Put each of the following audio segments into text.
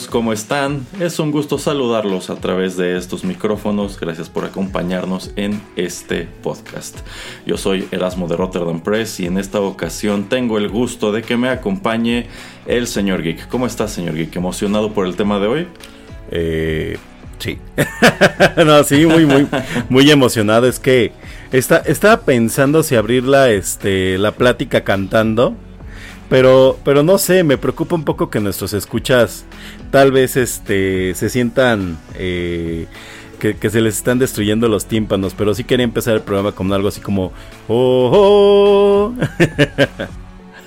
¿Cómo están? Es un gusto saludarlos a través de estos micrófonos. Gracias por acompañarnos en este podcast. Yo soy Erasmo de Rotterdam Press y en esta ocasión tengo el gusto de que me acompañe el señor Geek. ¿Cómo estás, señor Geek? ¿Emocionado por el tema de hoy? Eh, sí. no, sí, muy, muy, muy emocionado. Es que está, estaba pensando si abrir la, este, la plática cantando pero, pero no sé, me preocupa un poco que nuestros escuchas tal vez este, se sientan eh, que, se les están destruyendo los tímpanos. Pero sí quería empezar el programa con algo así como... ¡Oh! oh".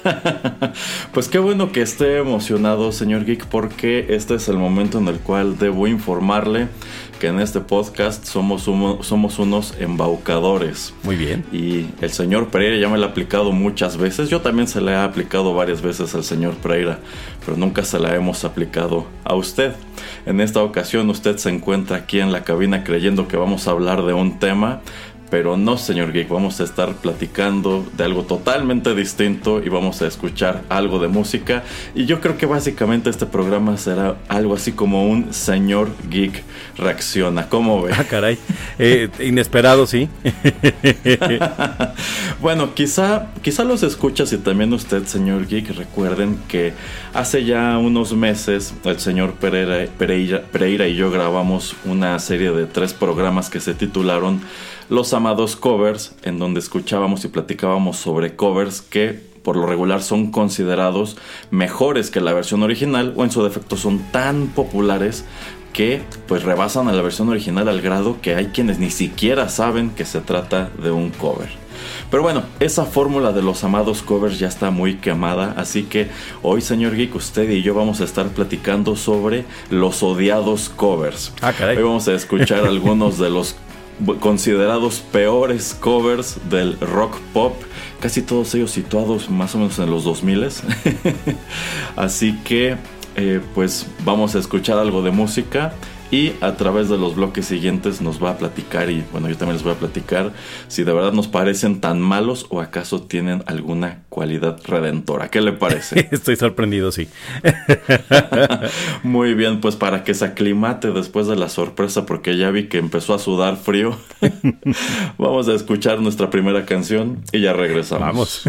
pues qué bueno que esté emocionado, señor Geek, porque este es el momento en el cual debo informarle que en este podcast somos, somos unos embaucadores. Muy bien. Y el señor Pereira ya me lo ha aplicado muchas veces. Yo también se le he aplicado varias veces al señor Pereira, pero nunca se la hemos aplicado a usted. En esta ocasión usted se encuentra aquí en la cabina creyendo que vamos a hablar de un tema, pero no, señor Geek, vamos a estar platicando de algo totalmente distinto y vamos a escuchar algo de música. Y yo creo que básicamente este programa será algo así como un señor Geek reacciona. ¿Cómo ve? Ah, caray. Eh, inesperado, sí. bueno, quizá, quizá los escuchas y también usted, señor Geek, recuerden que hace ya unos meses el señor Pereira, Pereira, Pereira y yo grabamos una serie de tres programas que se titularon los amados covers, en donde escuchábamos y platicábamos sobre covers que por lo regular son considerados mejores que la versión original o en su defecto son tan populares que pues rebasan a la versión original al grado que hay quienes ni siquiera saben que se trata de un cover. Pero bueno, esa fórmula de los amados covers ya está muy quemada, así que hoy señor Geek, usted y yo vamos a estar platicando sobre los odiados covers. Ah, caray. Hoy vamos a escuchar algunos de los considerados peores covers del rock pop, casi todos ellos situados más o menos en los 2000 Así que eh, pues vamos a escuchar algo de música y a través de los bloques siguientes nos va a platicar y bueno yo también les voy a platicar si de verdad nos parecen tan malos o acaso tienen alguna cualidad redentora. ¿Qué le parece? Estoy sorprendido, sí. Muy bien, pues para que se aclimate después de la sorpresa porque ya vi que empezó a sudar frío, vamos a escuchar nuestra primera canción y ya regresamos. Vamos.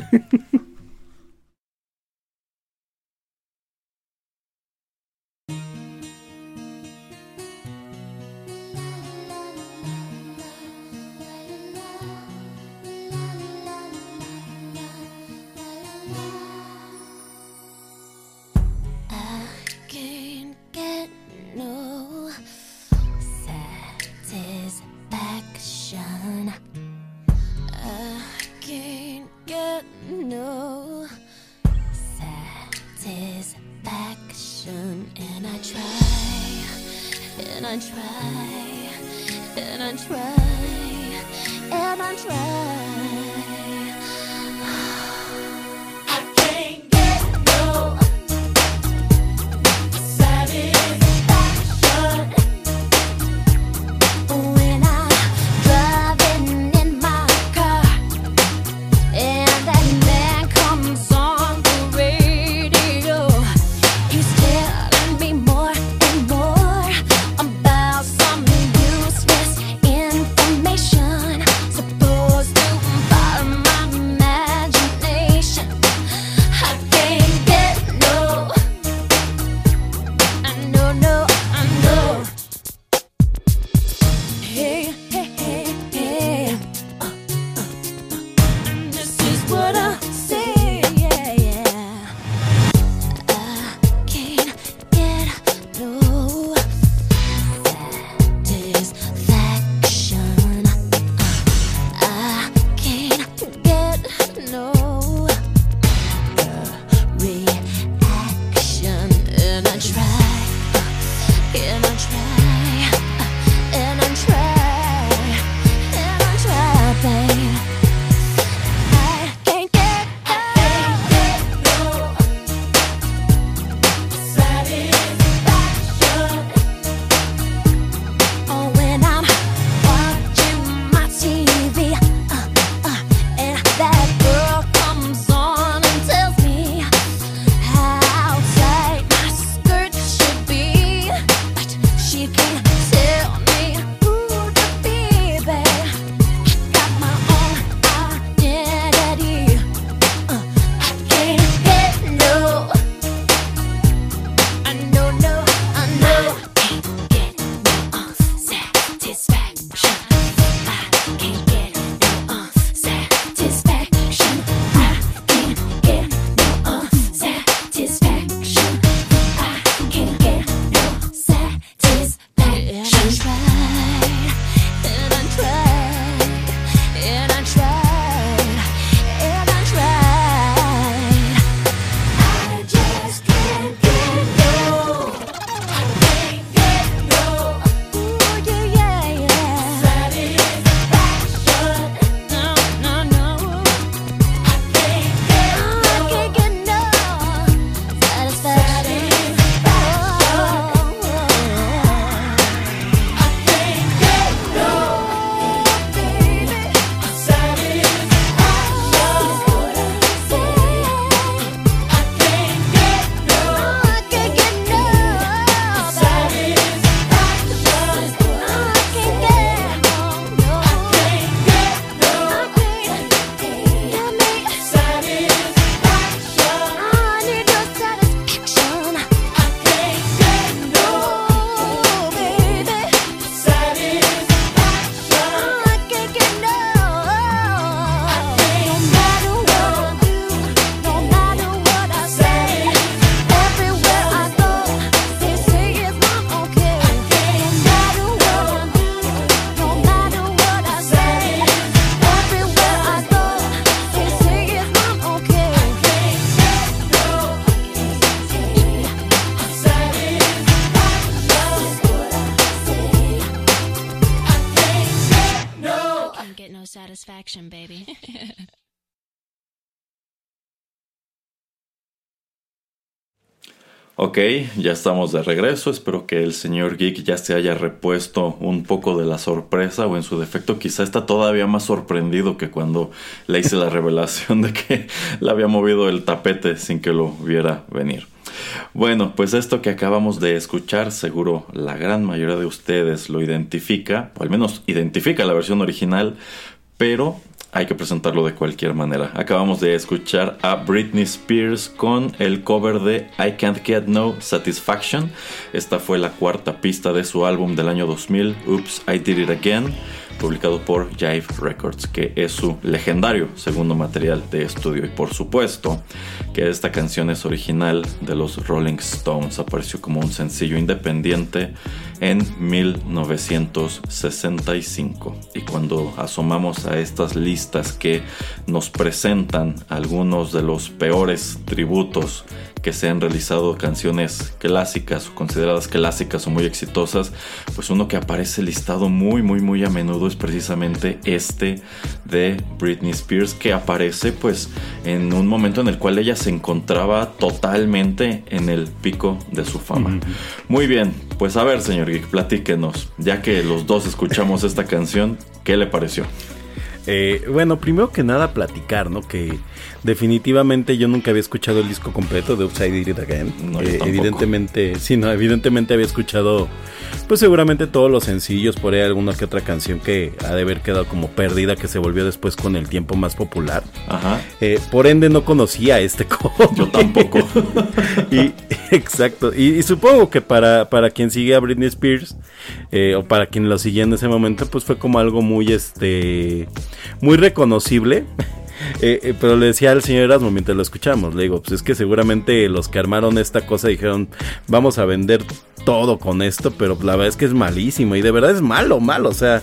Ok, ya estamos de regreso. Espero que el señor Geek ya se haya repuesto un poco de la sorpresa o en su defecto quizá está todavía más sorprendido que cuando le hice la revelación de que le había movido el tapete sin que lo viera venir. Bueno, pues esto que acabamos de escuchar, seguro la gran mayoría de ustedes lo identifica, o al menos identifica la versión original, pero hay que presentarlo de cualquier manera. Acabamos de escuchar a Britney Spears con el cover de I Can't Get No Satisfaction. Esta fue la cuarta pista de su álbum del año 2000, Oops, I Did It Again publicado por Jive Records, que es su legendario segundo material de estudio. Y por supuesto que esta canción es original de los Rolling Stones, apareció como un sencillo independiente en 1965. Y cuando asomamos a estas listas que nos presentan algunos de los peores tributos que se han realizado canciones clásicas o consideradas clásicas o muy exitosas, pues uno que aparece listado muy muy muy a menudo es precisamente este de Britney Spears que aparece pues en un momento en el cual ella se encontraba totalmente en el pico de su fama. Muy bien, pues a ver señor Geek, platíquenos, ya que los dos escuchamos esta canción, ¿qué le pareció? Eh, bueno, primero que nada platicar, ¿no? Que definitivamente yo nunca había escuchado el disco completo de Upside It Again. Eh, evidentemente, sí, no, evidentemente había escuchado, pues seguramente todos los sencillos, por ahí alguna que otra canción que ha de haber quedado como perdida, que se volvió después con el tiempo más popular. Ajá. Eh, por ende no conocía este cover. Yo tampoco. y, exacto. Y, supongo que para, para quien sigue a Britney Spears, o para quien lo siguió en ese momento, pues fue como algo muy, este muy reconocible. Eh, eh, pero le decía al señor Erasmo mientras lo escuchamos, le digo, pues es que seguramente los que armaron esta cosa dijeron, vamos a vender todo con esto, pero la verdad es que es malísimo y de verdad es malo, malo. O sea,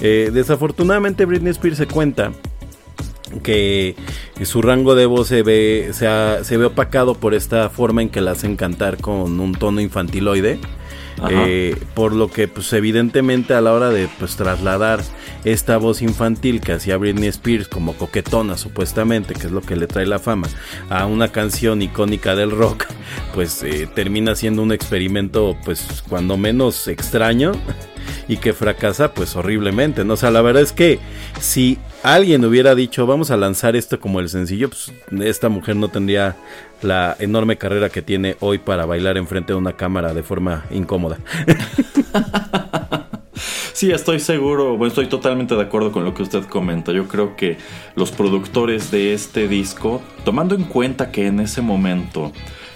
eh, desafortunadamente Britney Spears se cuenta que su rango de voz se ve, se, se ve opacado por esta forma en que la hacen cantar con un tono infantiloide. Eh, por lo que pues evidentemente a la hora de pues trasladar esta voz infantil que hacía Britney Spears como coquetona supuestamente, que es lo que le trae la fama, a una canción icónica del rock, pues eh, termina siendo un experimento pues cuando menos extraño y que fracasa pues horriblemente, ¿no? O sea, la verdad es que si alguien hubiera dicho vamos a lanzar esto como el sencillo, pues esta mujer no tendría la enorme carrera que tiene hoy para bailar enfrente de una cámara de forma incómoda. Sí, estoy seguro, bueno, estoy totalmente de acuerdo con lo que usted comenta. Yo creo que los productores de este disco, tomando en cuenta que en ese momento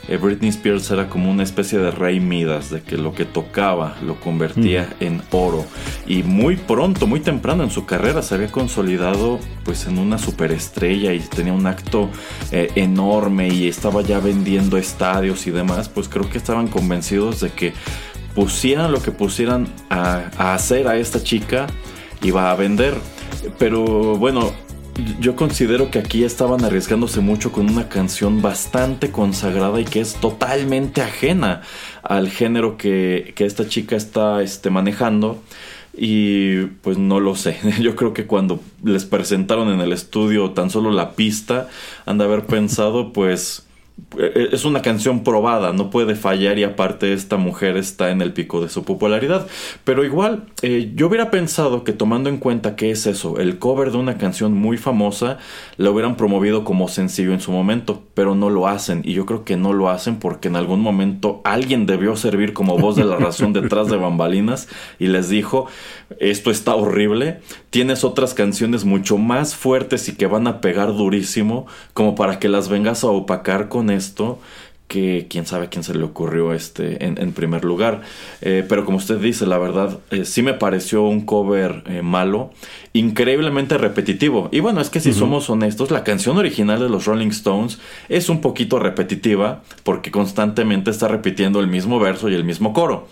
eh, Britney Spears era como una especie de rey Midas, de que lo que tocaba lo convertía en oro. Y muy pronto, muy temprano en su carrera se había consolidado pues en una superestrella y tenía un acto eh, enorme y estaba ya vendiendo estadios y demás, pues creo que estaban convencidos de que pusieran lo que pusieran a, a hacer a esta chica, iba a vender. Pero bueno, yo considero que aquí estaban arriesgándose mucho con una canción bastante consagrada y que es totalmente ajena al género que, esta chica está este, manejando. Y pues no lo sé. Yo creo que cuando les presentaron en el estudio tan solo la pista, han de haber pensado pues es una canción probada, no puede fallar y aparte esta mujer está en el pico de su popularidad. Pero igual, eh, yo hubiera pensado que tomando en cuenta que es eso, el cover de una canción muy famosa, la hubieran promovido como sencillo en su momento, pero no lo hacen. Y yo creo que no lo hacen porque en algún momento alguien debió servir como voz de la razón detrás de bambalinas y les dijo, esto está horrible, tienes otras canciones mucho más fuertes y que van a pegar durísimo como para que las vengas a opacar con esto que quién sabe a quién se le ocurrió este en, primer lugar. Eh, pero como usted dice, la verdad, eh, sí me pareció un cover eh, malo, increíblemente repetitivo. Y bueno, es que si somos honestos, la canción original de los Rolling Stones es un poquito repetitiva porque constantemente está repitiendo el mismo verso y el mismo coro.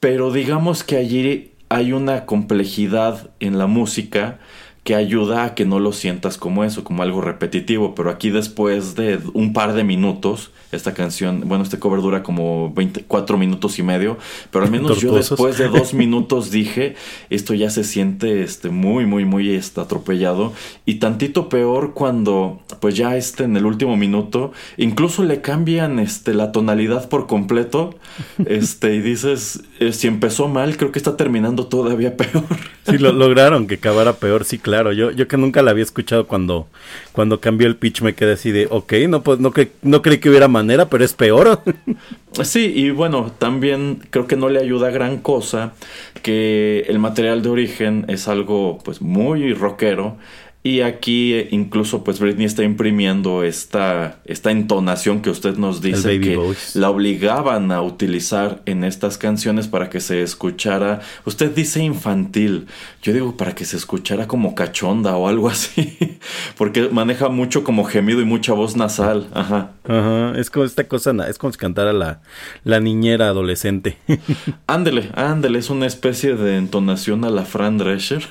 Pero digamos que allí hay una complejidad en la música que ayuda a que no lo sientas como eso, como algo repetitivo. Pero aquí después de un par de minutos, esta canción, bueno, este cover dura como 24 minutos y medio, pero al menos yo después de dos minutos dije, esto ya se siente este, muy, muy, muy este, atropellado. Y tantito peor cuando, pues ya este, en el último minuto, incluso le cambian este, la tonalidad por completo. Este, y dices, eh, si empezó mal, creo que está terminando todavía peor. Sí, lo lograron que acabara peor, sí, claro. Yo, yo que nunca la había escuchado cuando, cuando cambió el pitch me quedé así de, ok, no, pues, no, no creí que hubiera manera, pero es peor. Sí, y bueno, también creo que no le ayuda gran cosa que el material de origen es algo pues muy rockero y aquí eh, incluso pues Britney está imprimiendo esta, esta entonación que usted nos dice que la obligaban a utilizar en estas canciones para que se escuchara, usted dice infantil, yo digo para que se escuchara como cachonda o algo así, porque maneja mucho como gemido y mucha voz nasal, ajá. Ajá, es como esta cosa, es como si cantara la, la niñera adolescente. ándele, ándele, es una especie de entonación a la Fran Drescher,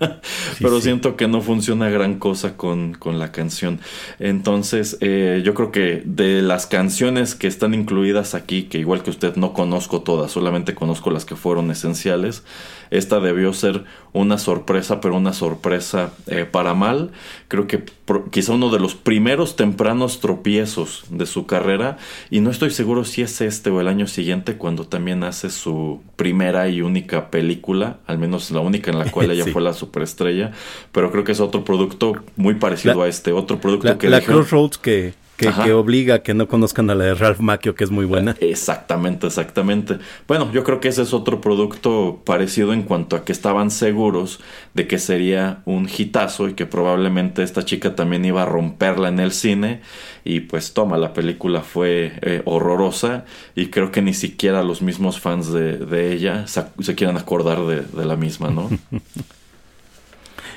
pero siento que no funciona una gran cosa con, con la canción. Entonces, eh, yo creo que de las canciones que están incluidas aquí, que igual que usted no conozco todas, solamente conozco las que fueron esenciales, esta debió ser una sorpresa, pero una sorpresa eh, para mal. Creo que quizá uno de los primeros tempranos tropiezos de su carrera. Y no estoy seguro si es este o el año siguiente cuando también hace su primera y única película, al menos la única en la cual ella fue la superestrella. Pero creo que es otro producto muy parecido a este, otro producto que... La Crossroads que que, obliga a que no conozcan a la de Ralph Macchio, que es muy buena. Exactamente, exactamente. Bueno, yo creo que ese es otro producto parecido en cuanto a que estaban seguros de que sería un hitazo y que probablemente esta chica también iba a romperla en el cine. Y pues toma, la película fue eh, horrorosa y creo que ni siquiera los mismos fans de, ella se, se quieran acordar de, de la misma, ¿no?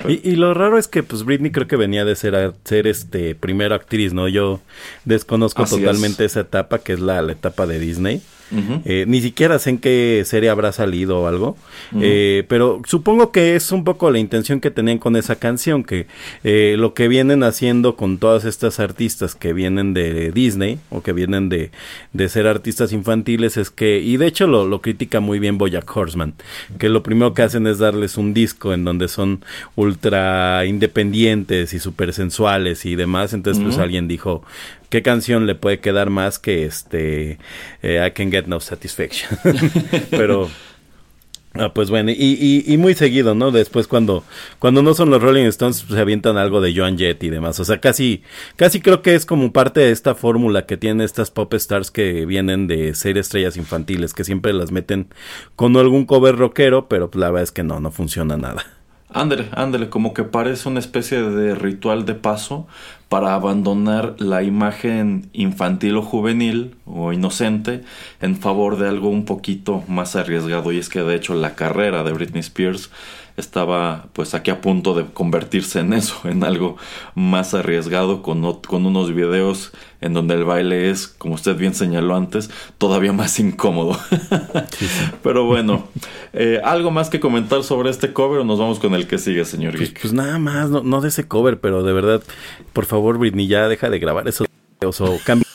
Y, lo raro es que pues Britney creo que venía de ser, ser este primera actriz, ¿no? Yo desconozco totalmente esa etapa que es la, la etapa de Disney. Eh, ni siquiera sé en qué serie habrá salido o algo, eh, pero supongo que es un poco la intención que tenían con esa canción, que eh, lo que vienen haciendo con todas estas artistas que vienen de Disney o que vienen de, de ser artistas infantiles es que, y de hecho lo, lo critica muy bien Boyack Horseman, que lo primero que hacen es darles un disco en donde son ultra independientes y súper sensuales y demás, entonces pues alguien dijo, ¿qué canción le puede quedar más que este I Can Get no satisfaction. Pero, ah, pues bueno, y, y, muy seguido, ¿no? Después cuando, cuando no son los Rolling Stones, pues, se avientan algo de Joan Jett y demás. O sea, casi, casi creo que es como parte de esta fórmula que tienen estas pop stars que vienen de ser estrellas infantiles, que siempre las meten con algún cover rockero, pero pues, la verdad es que no, no funciona nada. Ándale, ándale, como que parece una especie de ritual de paso para abandonar la imagen infantil o juvenil o inocente en favor de algo un poquito más arriesgado. Y es que de hecho la carrera de Britney Spears estaba pues aquí a punto de convertirse en eso, en algo más arriesgado con, con unos videos en donde el baile es, como usted bien señaló antes, todavía más incómodo. Pero bueno, eh, ¿algo más que comentar sobre este cover o nos vamos con el que sigue, señor pues, pues, nada más, no, no de ese cover, pero de verdad, por favor, Britney, ya deja de grabar esos videos o cambia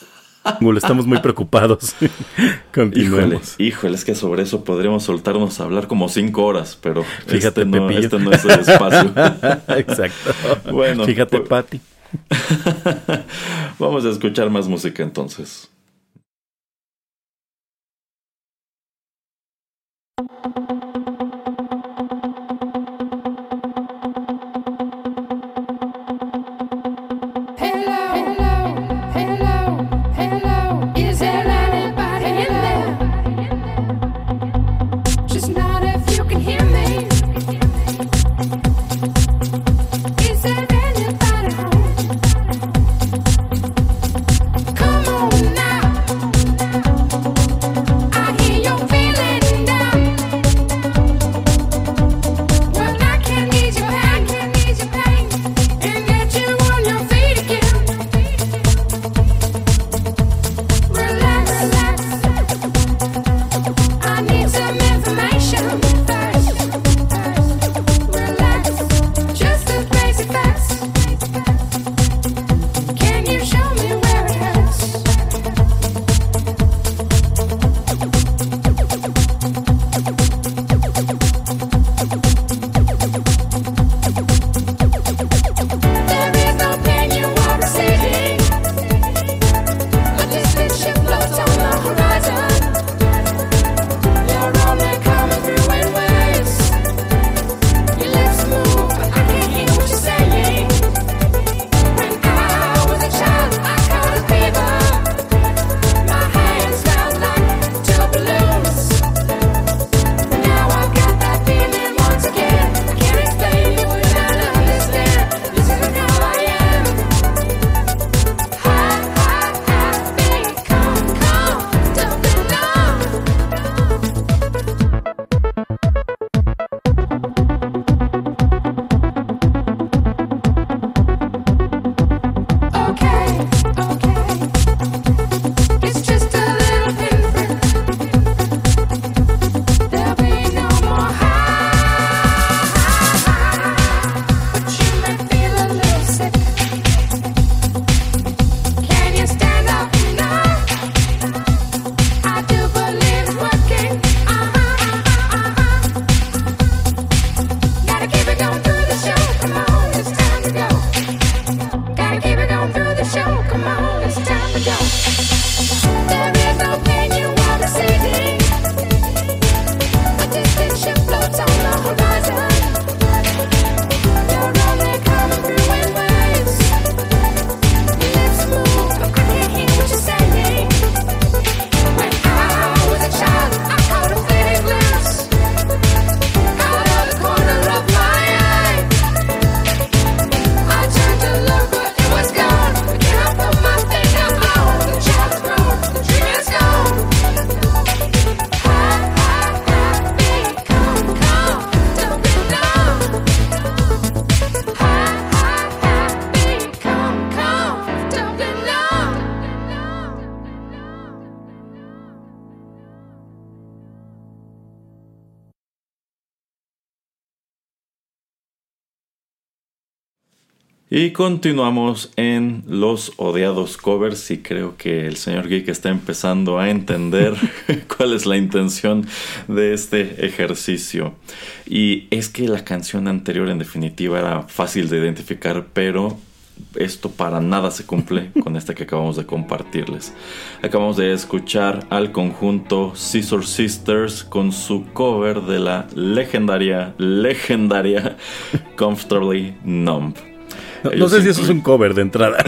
Estamos muy preocupados. Continuemos. Híjole, es que sobre eso podríamos soltarnos a hablar como cinco horas, pero Fíjate, este, no, este no es el espacio. Exacto. Bueno. Fíjate, pues, Patti. Vamos a escuchar más música entonces. Y continuamos en los odiados covers y creo que el señor Geek está empezando a entender cuál es la intención de este ejercicio. Y es que la canción anterior en definitiva era fácil de identificar, pero esto para nada se cumple con esta que acabamos de compartirles. Acabamos de escuchar al conjunto Scissor Sisters con su cover de la legendaria, legendaria Comfortably Numb. No, sé si eso es un cover de entrada.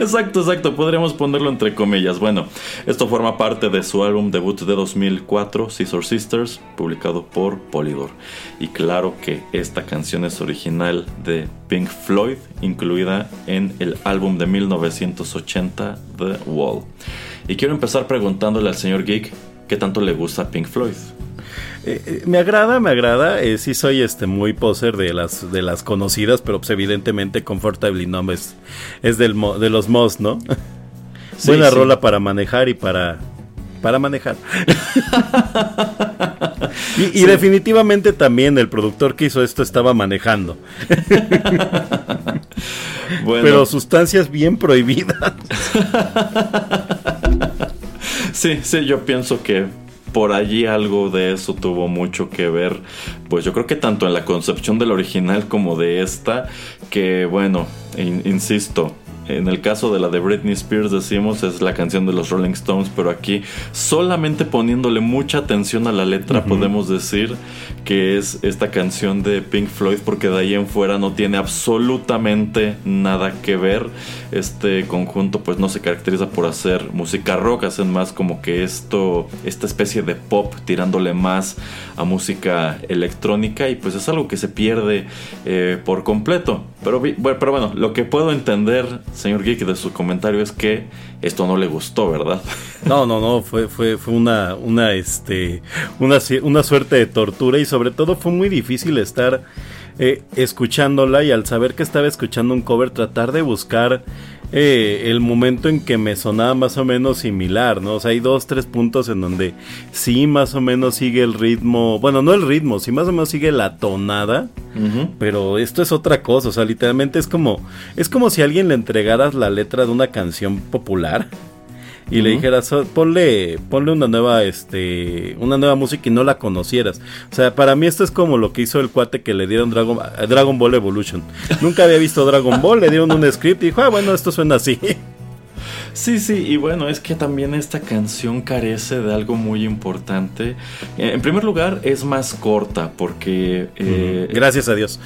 exacto, exacto. Podríamos ponerlo entre comillas. Bueno, esto forma parte de su álbum debut de 2004, Scissor Sisters, publicado por Polydor. Y claro que esta canción es original de Pink Floyd, incluida en el álbum de 1980, The Wall. Y quiero empezar preguntándole al señor Geek qué tanto le gusta Pink Floyd. Eh, eh, me agrada, me agrada. Eh, sí soy este muy poser de las de las conocidas, pero pues evidentemente Comfortably Numb es, es del de los most, ¿no? Buena rola para manejar y para para manejar. y, definitivamente también el productor que hizo esto estaba manejando. Pero sustancias bien prohibidas. sí, sí, yo pienso que por allí algo de eso tuvo mucho que ver, pues yo creo que tanto en la concepción del original como de esta, que bueno, insisto, en el caso de la de Britney Spears decimos es la canción de los Rolling Stones, pero aquí solamente poniéndole mucha atención a la letra podemos decir que es esta canción de Pink Floyd porque de ahí en fuera no tiene absolutamente nada que ver. Este conjunto pues no se caracteriza por hacer música rock, hacen más como que esto, esta especie de pop tirándole más a música electrónica y pues es algo que se pierde eh, por completo. Pero, pero bueno, lo que puedo entender, señor Geek, de su comentario es que esto no le gustó, ¿verdad? No, no, no, fue, fue, fue una, una, este, una, una suerte de tortura y sobre todo fue muy difícil estar eh, escuchándola y al saber que estaba escuchando un cover tratar de buscar eh, el momento en que me sonaba más o menos similar, ¿no? O sea, hay dos, tres puntos en donde sí más o menos sigue el ritmo, bueno, no el ritmo, sí más o menos sigue la tonada, pero esto es otra cosa, o sea, literalmente es como, es como si a alguien le entregaras la letra de una canción popular y le dijeras, oh, ponle, ponle una nueva, este, una nueva música y no la conocieras. O sea, para mí esto es como lo que hizo el cuate que le dieron Dragon, Dragon Ball Evolution. Nunca había visto Dragon Ball, le dieron un script y dijo, ah, bueno, esto suena así. Sí, sí, y bueno, es que también esta canción carece de algo muy importante. Eh, en primer lugar, es más corta porque... Eh, Gracias a Dios.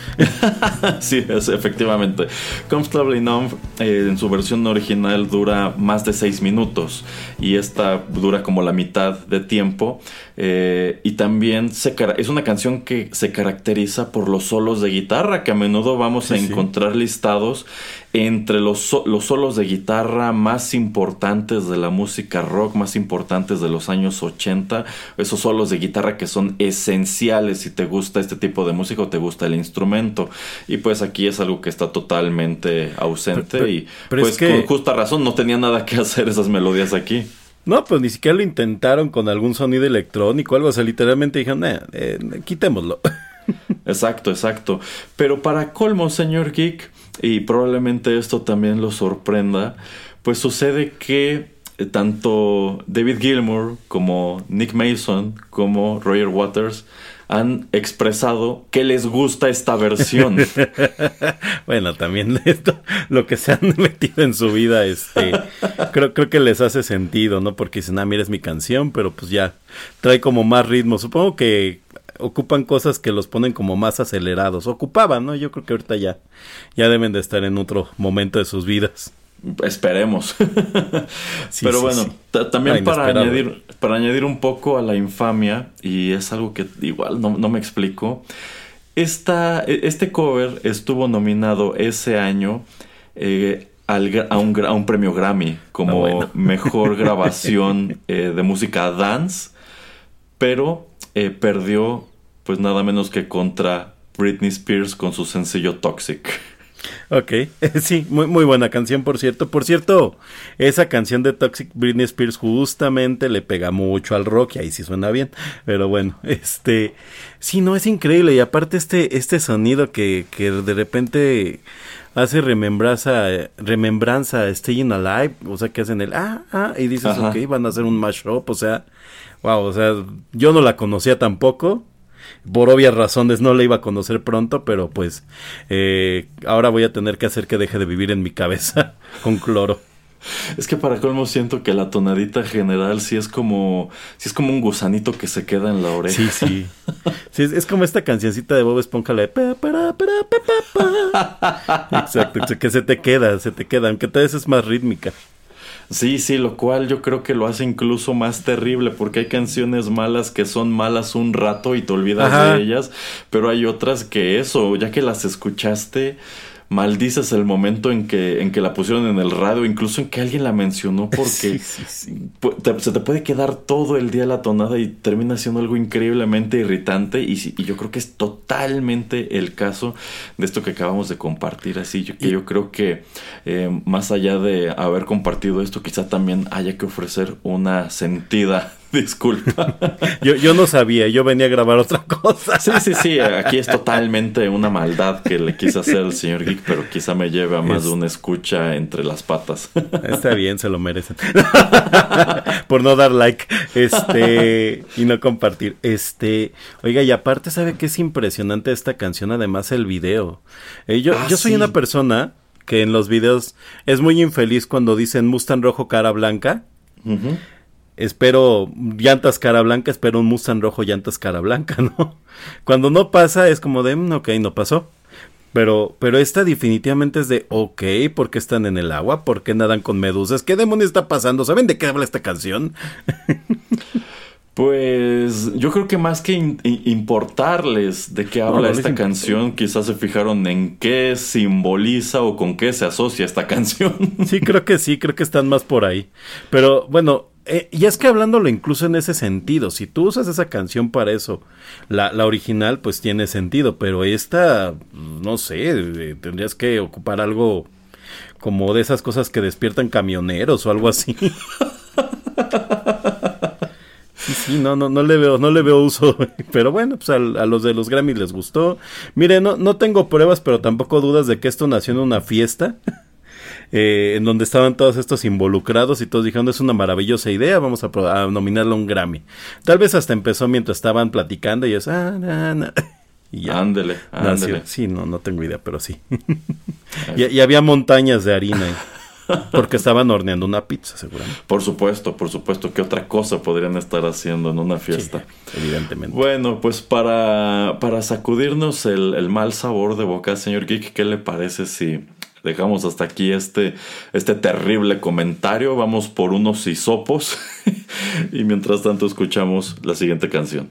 sí, es, efectivamente. Comfortably Numb eh, en su versión original dura más de 6 minutos y esta dura como la mitad de tiempo. Y también se, es una canción que se caracteriza por los solos de guitarra que a menudo vamos a encontrar listados entre los, los solos de guitarra más importantes de la música rock, más importantes de los años 80, esos solos de guitarra que son esenciales si te gusta este tipo de música o te gusta el instrumento. Y pues aquí es algo que está totalmente ausente y pues con justa razón no tenía nada que hacer esas melodías aquí. No, pues ni siquiera lo intentaron con algún sonido electrónico algo, o sea, literalmente dijeron, eh, quitémoslo. Exacto, exacto. Pero para colmo, señor Geek, y probablemente esto también lo sorprenda, pues sucede que eh, tanto David Gilmour como Nick Mason como Roger Waters han expresado que les gusta esta versión. bueno, también esto, lo que se han metido en su vida, este, creo, creo que les hace sentido, ¿no? Porque dicen, ah, mira, es mi canción, pero pues ya trae como más ritmo. Supongo que ocupan cosas que los ponen como más acelerados. Ocupaban, ¿no? Yo creo que ahorita ya, ya deben de estar en otro momento de sus vidas. Esperemos. Pero bueno, también para añadir, para añadir un poco a la infamia, y es algo que igual no, me explico, esta, e, este cover estuvo nominado ese año eh, al, a, un, a, un, premio Grammy como ah, mejor grabación eh, de música dance, pero eh, perdió pues nada menos que contra Britney Spears con su sencillo Toxic. Ok, sí, muy, muy buena canción, por cierto. Por cierto, esa canción de Toxic Britney Spears justamente le pega mucho al rock y ahí sí suena bien. Pero bueno, este, sí, no, es increíble. Y aparte este, este sonido que, que de repente hace remembranza, remembranza a Staying Alive, o sea, que hacen el, ah, ah, y dices, ok, van a hacer un mashup, o sea, wow, o sea, yo no la conocía tampoco por obvias razones no la iba a conocer pronto, pero pues eh, ahora voy a tener que hacer que deje de vivir en mi cabeza con cloro. Es que para colmo siento que la tonadita general sí es como sí es como un gusanito que se queda en la oreja. Sí, sí. sí es, como esta cancioncita de Bob Esponja la de Exacto, que se te queda, se te queda, aunque tal vez es más rítmica. Sí, sí, lo cual yo creo que lo hace incluso más terrible porque hay canciones malas que son malas un rato y te olvidas de ellas, pero hay otras que eso, ya que las escuchaste, maldices el momento en que, en que la pusieron en el radio, incluso en que alguien la mencionó, porque se te puede quedar todo el día la tonada y termina siendo algo increíblemente irritante. Y, yo creo que es totalmente el caso de esto que acabamos de compartir. Así yo, que yo creo que eh, más allá de haber compartido esto, quizá también haya que ofrecer una sentida Disculpa. yo, yo no sabía, yo venía a grabar otra cosa. Sí, sí, sí, aquí es totalmente una maldad que le quise hacer al señor Geek, pero quizá me lleve a más de una escucha entre las patas. Está bien, se lo merecen. Por no dar like, este, y no compartir. Este, oiga, y aparte, ¿sabe qué es impresionante esta canción? Además, el video. Eh, yo, ah, yo soy una persona que en los videos es muy infeliz cuando dicen Mustang rojo cara blanca espero llantas cara blanca, espero un Mustang rojo llantas cara blanca, ¿no? Cuando no pasa es como de, mm, ok, no pasó. Pero, pero esta definitivamente es de, ok, ¿por qué están en el agua? ¿Por qué nadan con medusas? ¿Qué demonios está pasando? ¿Saben de qué habla esta canción? Pues yo creo que más que importarles de qué habla esta canción, quizás se fijaron en qué simboliza o con qué se asocia esta canción. Sí, creo que sí, creo que están más por ahí. Pero bueno, eh, y es que hablándolo incluso en ese sentido, si tú usas esa canción para eso, la, la original pues tiene sentido, pero esta, no sé, eh, tendrías que ocupar algo como de esas cosas que despiertan camioneros o algo así. Sí, sí, no, no, no le veo, no le veo uso, pero bueno, pues a, a, los de los Grammy les gustó. Mire, no, no tengo pruebas, pero tampoco dudas de que esto nació en una fiesta. Eh, en donde estaban todos estos involucrados y todos dijeron es una maravillosa idea, vamos a, a a un Grammy. Tal vez hasta empezó mientras estaban platicando y es, ah, Y ya. Ándele, ándele. Sí, no, no tengo idea, pero sí. y, había montañas de harina. Porque estaban horneando una pizza, seguramente. Por supuesto, por supuesto. ¿Qué otra cosa podrían estar haciendo en una fiesta? evidentemente. Bueno, pues para, para sacudirnos el, el, mal sabor de boca, señor Geek, ¿qué le parece si dejamos hasta aquí este, este terrible comentario. Vamos por unos hisopos y mientras tanto escuchamos la siguiente canción.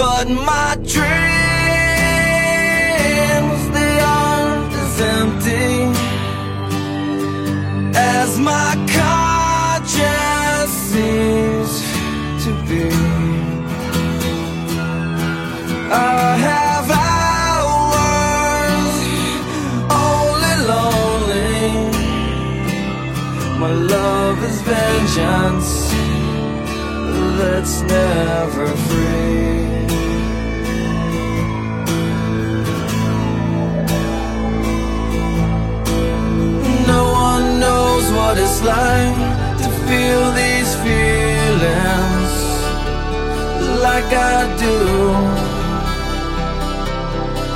But my dreams, they aren't as empty as my conscience seems to be. I have hours only lonely. My love is vengeance that's never free. Like to feel these feelings like I do.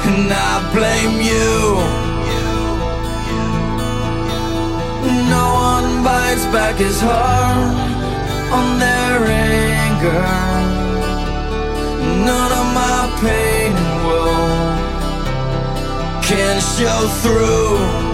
And I blame you. No one bites back as hard on their anger. None of my pain woe can show through.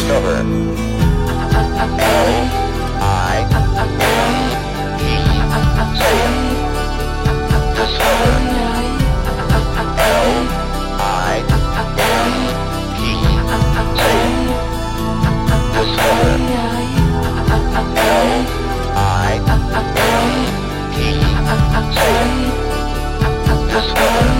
Discover. L I E. Discover. Discover. Discover.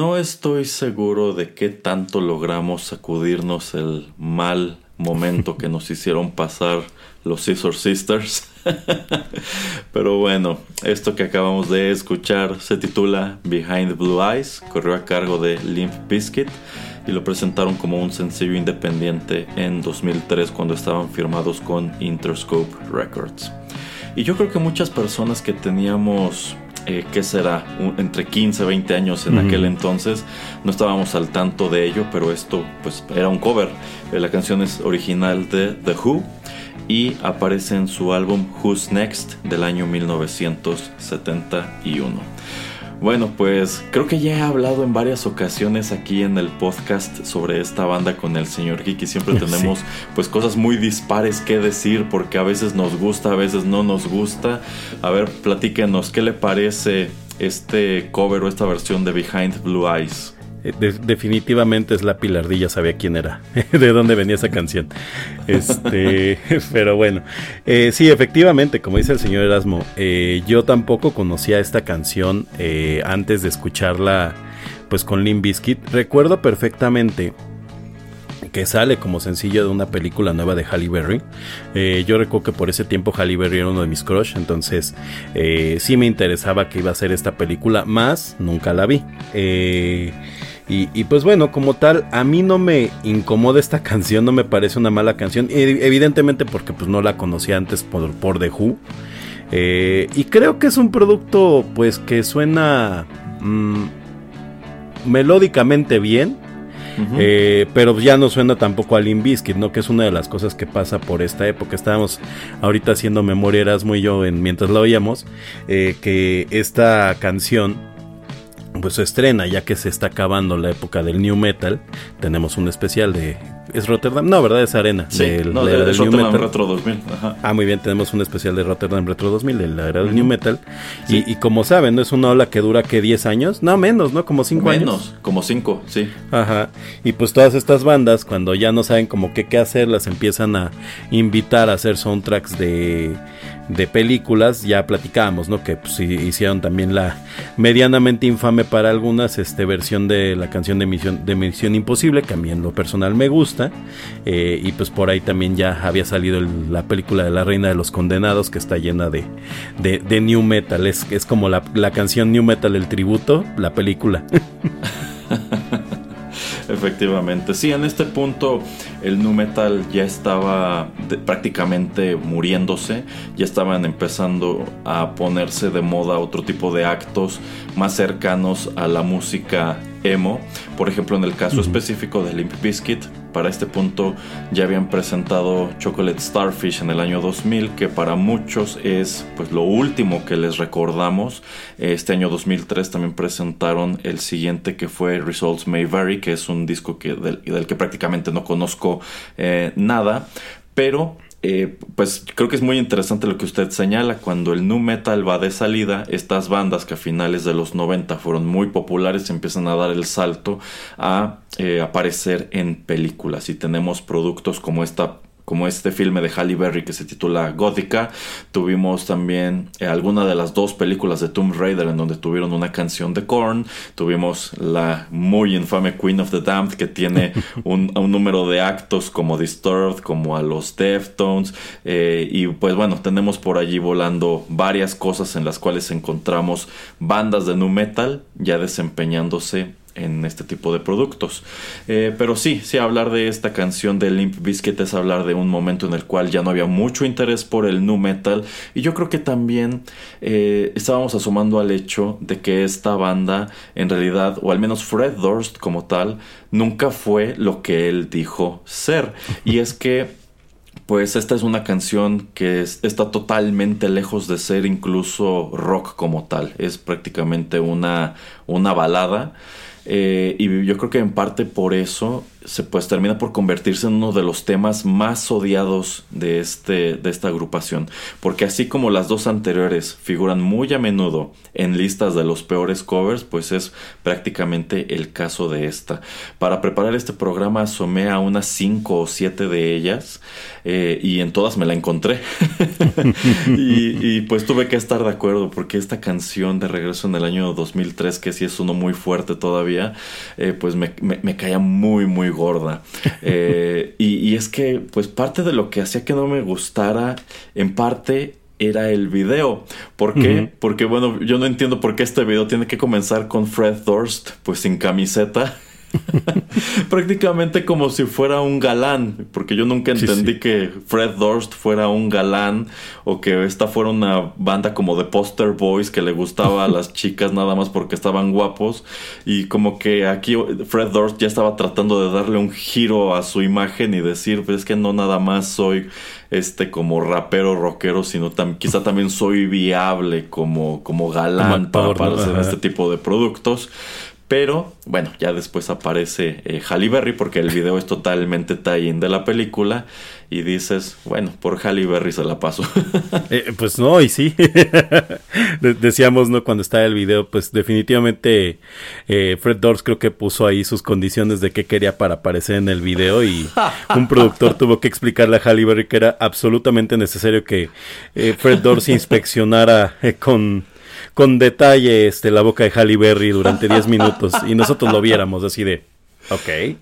no estoy seguro de qué tanto logramos sacudirnos el mal momento que nos hicieron pasar los Scissor Sisters. Pero bueno, esto que acabamos de escuchar se titula Behind Blue Eyes, corrió a cargo de Limp Bizkit y lo presentaron como un sencillo independiente en 2003 cuando estaban firmados con Interscope Records. Y yo creo que muchas personas que teníamos eh, ¿qué será? Un- entre 15 20 años en aquel entonces. No estábamos al tanto de ello, pero esto pues era un cover. Eh, la canción es original de The Who y aparece en su álbum Who's Next del año 1971. Bueno, pues creo que ya he hablado en varias ocasiones aquí en el podcast sobre esta banda con el señor Geek y siempre Sí. tenemos pues cosas muy dispares que decir porque a veces nos gusta, a veces no nos gusta. A ver, platíquenos, ¿qué le parece este cover o esta versión de Behind Blue Eyes? Eh, de- definitivamente es la pilardilla, sabía quién era, de dónde venía esa canción. Este, pero bueno, Eh, sí, efectivamente, como dice el señor Erasmo, eh, yo tampoco conocía esta canción eh, antes de escucharla, pues con Limp Bizkit. Recuerdo perfectamente que sale como sencillo de una película nueva de Halle Berry. Eh, yo recuerdo que por ese tiempo Halle Berry era uno de mis crush, entonces eh, sí me interesaba que iba a ser esta película, más nunca la vi. Eh, y, pues bueno, como tal, a mí no me incomoda esta canción, no me parece una mala canción, evidentemente porque pues no la conocía antes por, por The Who. Y creo que es un producto pues que suena mm, melódicamente bien. Eh, pero ya no suena tampoco a Limp Bizkit, ¿no? Que es una de las cosas que pasa por esta época. Estábamos ahorita haciendo memoria Erasmo y yo en, mientras la oíamos, eh, que esta canción pues se estrena ya que se está acabando la época del new metal. Tenemos un especial de es Rotterdam, no, ¿verdad? Es Arena. Sí, del- no, de Rotterdam Metal. Retro 2000. Ajá. Ah, muy bien, tenemos un especial de Rotterdam Retro 2000, de la era del New Metal. Y, y como saben, ¿no? es una ola que dura que 10 años, no menos, ¿no? Como 5 años. Menos, como 5, sí. Ajá. Y pues todas estas bandas, cuando ya no saben como qué, qué hacer, las empiezan a invitar a hacer soundtracks de, de películas. Ya platicábamos, ¿no? Que pues, hi- hicieron también la medianamente infame para algunas este, versión de la canción de Misión, de Misión Imposible, que a mí en lo personal me gusta. Eh, y pues por ahí también ya había salido el- la película de La Reina de los Condenados, que está llena de, de, de New Metal. Es, es como la, la canción New Metal, el tributo, la película. Efectivamente, sí, en este punto el nu metal ya estaba de- prácticamente muriéndose, ya estaban empezando a ponerse de moda otro tipo de actos más cercanos a la música emo. Por ejemplo, en el caso específico de Limp Bizkit, para este punto ya habían presentado Chocolate Starfish en el año 2000, que para muchos es pues lo último que les recordamos. Este año 2003 también presentaron el siguiente que fue Results May Vary, que es un disco que, del, que prácticamente no conozco eh, nada, pero eh, pues creo que es muy interesante lo que usted señala. Cuando el nu metal va de salida, estas bandas que a finales de los 90 fueron muy populares empiezan a dar el salto a eh, aparecer en películas. Y tenemos productos como esta como este filme de Halle Berry que se titula Gótica. Tuvimos también eh, alguna de las dos películas de Tomb Raider en donde tuvieron una canción de Korn. Tuvimos la muy infame Queen of the Damned que tiene un, un número de actos como Disturbed, como a los Deftones. eh, y pues bueno, tenemos por allí volando varias cosas en las cuales encontramos bandas de nu metal ya desempeñándose en este tipo de productos. Eh, pero sí, sí, hablar de esta canción de Limp Bizkit es hablar de un momento en el cual ya no había mucho interés por el nu metal y yo creo que también eh, estábamos asomando al hecho de que esta banda en realidad, o al menos Fred Durst como tal, nunca fue lo que él dijo ser. Y es que pues esta es una canción que es- está totalmente lejos de ser incluso rock como tal. Es prácticamente una, una balada. Eh, y yo creo que en parte por eso se pues termina por convertirse en uno de los temas más odiados de, este, de esta agrupación. Porque así como las dos anteriores figuran muy a menudo en listas de los peores covers, pues es prácticamente el caso de esta. Para preparar este programa asomé a unas 5 o 7 de ellas eh, y en todas me la encontré. y, pues tuve que estar de acuerdo porque esta canción de regreso en el año 2003, que sí es uno muy fuerte todavía, eh, pues me, me, caía muy, muy gorda. Eh, y, y es que pues parte de lo que hacía que no me gustara, en parte era el video. ¿Por qué? Uh -huh. Porque bueno, yo no entiendo por qué este video tiene que comenzar con Fred Durst, pues sin camiseta. Prácticamente como si fuera un galán, porque yo nunca entendí sí, sí. que Fred Durst fuera un galán o que esta fuera una banda como de poster boys que le gustaba a las chicas nada más porque estaban guapos y como que aquí Fred Durst ya estaba tratando de darle un giro a su imagen y decir, pues es que no nada más soy este como rapero rockero, sino tam quizá también soy viable como, como galán como para aparecer en este tipo de productos. Pero bueno, ya después aparece eh, Halle Berry porque el video es totalmente tie-in de la película y dices, bueno, por Halle Berry se la paso. eh, pues no, y sí. De decíamos, ¿no? Cuando estaba el video, pues definitivamente eh, Fred Durst creo que puso ahí sus condiciones de qué quería para aparecer en el video y un productor tuvo que explicarle a Halle Berry que era absolutamente necesario que eh, Fred Durst inspeccionara con con detalle este, la boca de Halle Berry durante 10 minutos y nosotros lo viéramos así de, ok.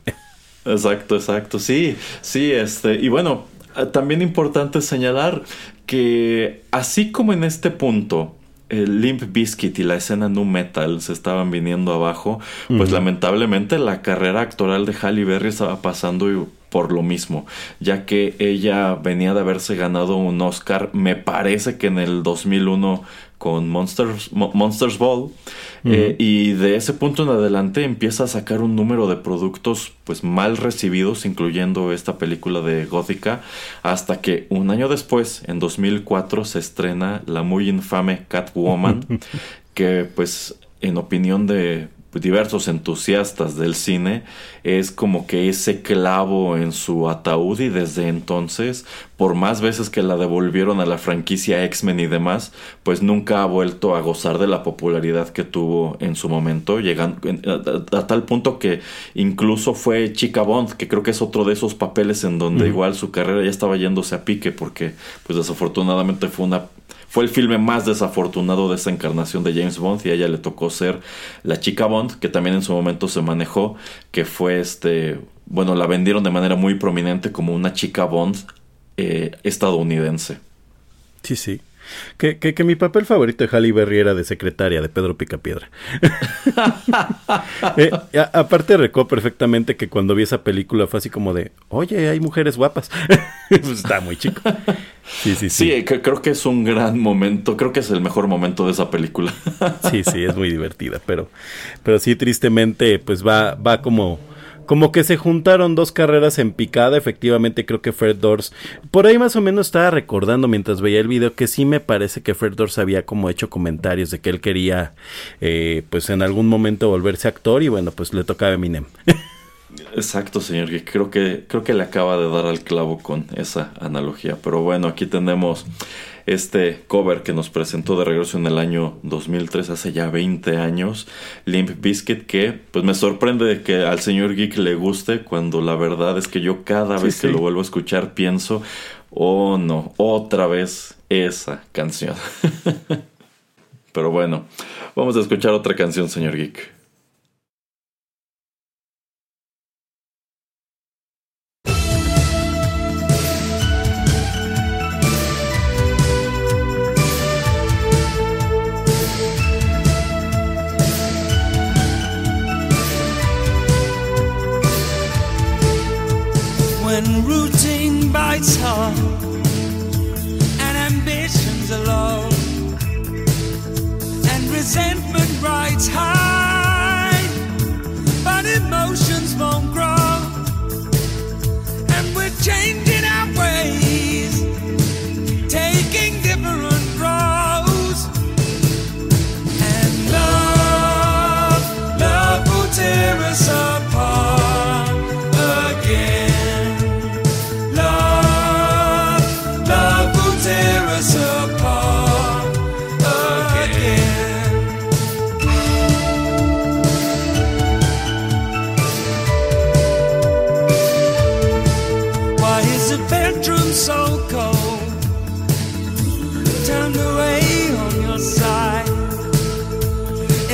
Exacto, exacto, sí, sí, este, y bueno, también importante señalar que así como en este punto el Limp Bizkit y la escena nu metal se estaban viniendo abajo, pues uh -huh. lamentablemente la carrera actoral de Halle Berry estaba pasando por lo mismo, ya que ella venía de haberse ganado un Oscar, me parece que en el 2001 con Monsters, Mo- Monsters Ball. Eh, y de ese punto en adelante empieza a sacar un número de productos pues mal recibidos, incluyendo esta película de Gótica, hasta que un año después, en 2004, se estrena la muy infame Catwoman, que pues en opinión de diversos entusiastas del cine es como que ese clavo en su ataúd y desde entonces por más veces que la devolvieron a la franquicia X-Men y demás pues nunca ha vuelto a gozar de la popularidad que tuvo en su momento llegando a, a- a tal punto que incluso fue Chica Bond que creo que es otro de esos papeles en donde igual su carrera ya estaba yéndose a pique porque pues desafortunadamente fue una fue el filme más desafortunado de esa encarnación de James Bond y a ella le tocó ser la chica Bond, que también en su momento se manejó, que fue este, bueno, la vendieron de manera muy prominente como una chica Bond eh, estadounidense. Sí, sí. Que, que, que mi papel favorito de Halle Berry era de secretaria de Pedro Picapiedra. Eh, a- aparte recuerdo perfectamente que cuando vi esa película fue así como de, oye, hay mujeres guapas. pues está muy chico. Sí, sí, Sí, sí. eh, que- creo que es un gran momento, creo que es el mejor momento de esa película. Sí, sí, es muy divertida, pero, pero sí, tristemente, pues va, va como, como que se juntaron dos carreras en picada. Efectivamente, creo que Fred Doors, por ahí más o menos estaba recordando mientras veía el video que sí me parece que Fred Doors había como hecho comentarios de que él quería, eh, pues en algún momento volverse actor y bueno, pues le tocaba Eminem. Exacto, señor, creo que creo que le acaba de dar al clavo con esa analogía. Pero bueno, aquí tenemos este cover que nos presentó de regreso en el año 2003, hace ya 20 años, Limp Bizkit, que pues me sorprende que al señor Geek le guste cuando la verdad es que yo cada Sí, vez que lo vuelvo a escuchar pienso, oh no, otra vez esa canción. Pero bueno, vamos a escuchar otra canción, señor Geek. Resentment rides high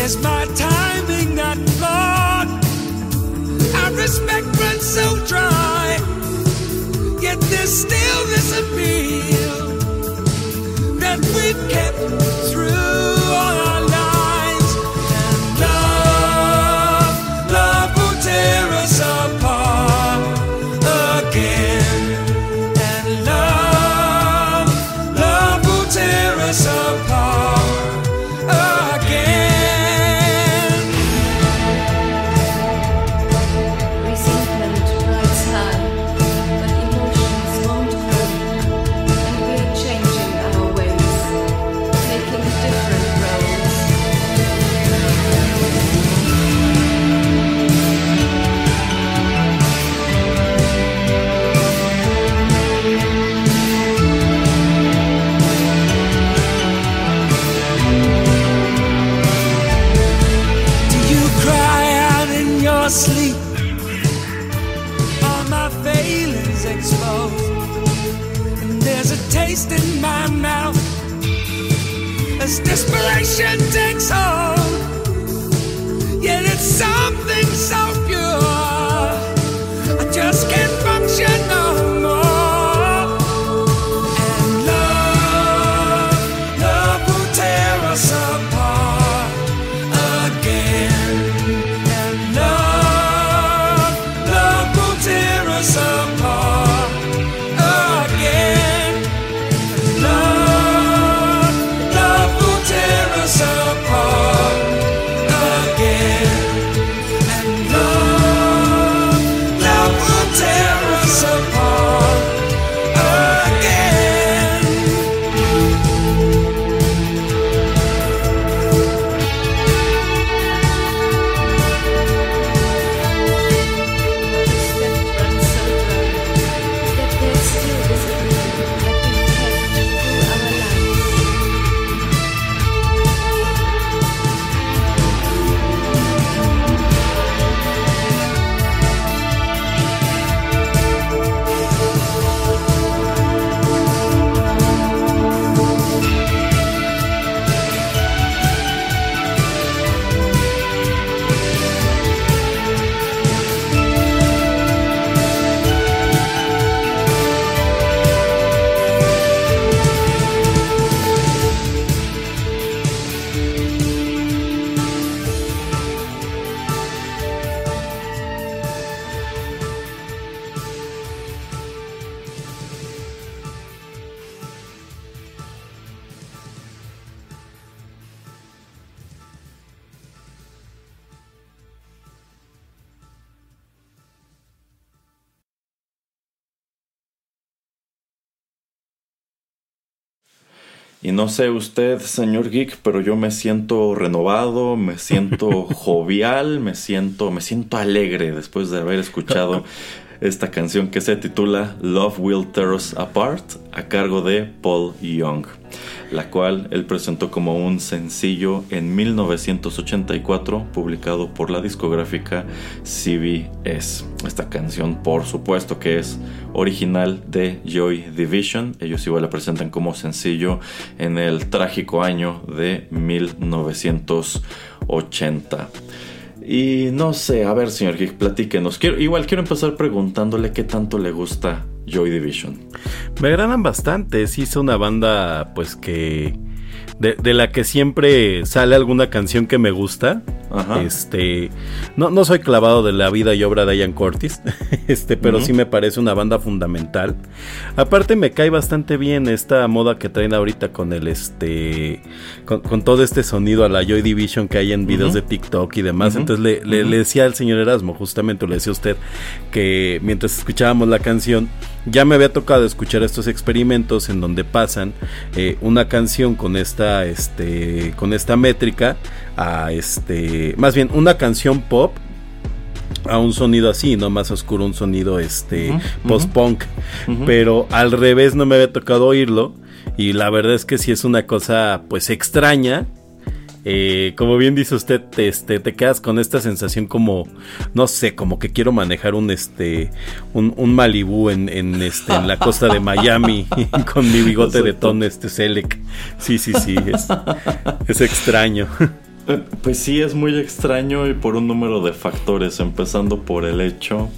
is my timing not flawed our respect runs so dry Yet there's still this appeal that we've kept Y no sé usted, señor Geek, pero yo me siento renovado, me siento jovial, me siento, me siento alegre después de haber escuchado esta canción que se titula Love Will Tear Us Apart a cargo de Paul Young, la cual él presentó como un sencillo en 1984 publicado por la discográfica CBS. Esta canción por supuesto que es original de Joy Division, ellos igual la presentan como sencillo en el trágico año de 1980. Y no sé, a ver, señor Geek, platíquenos. Quiero, igual quiero empezar preguntándole qué tanto le gusta Joy Division. Me agradan bastante. Sí, es una banda, pues que. De, de la que siempre sale alguna canción que me gusta. Ajá. Este. No, no soy clavado de la vida y obra de Ian Curtis. Este, pero sí me parece una banda fundamental. Aparte, me cae bastante bien esta moda que traen ahorita con el este. Con, con todo este sonido a la Joy Division que hay en videos de TikTok y demás. Entonces le, le- decía al señor Erasmo, justamente le decía a usted, que mientras escuchábamos la canción, ya me había tocado escuchar estos experimentos en donde pasan eh, una canción con esta, este, con esta métrica a este, más bien una canción pop a un sonido así, no más oscuro, un sonido este post-punk, pero al revés no me había tocado oírlo y la verdad es que sí es una cosa pues extraña. Eh, como bien dice usted, este, te quedas con esta sensación como, no sé, como que quiero manejar un, este, un, un Malibú en, en, este, en la costa de Miami con mi bigote de ton, este Selec. Sí, sí, sí, es, es extraño. Pues sí, es muy extraño y por un número de factores, empezando por el hecho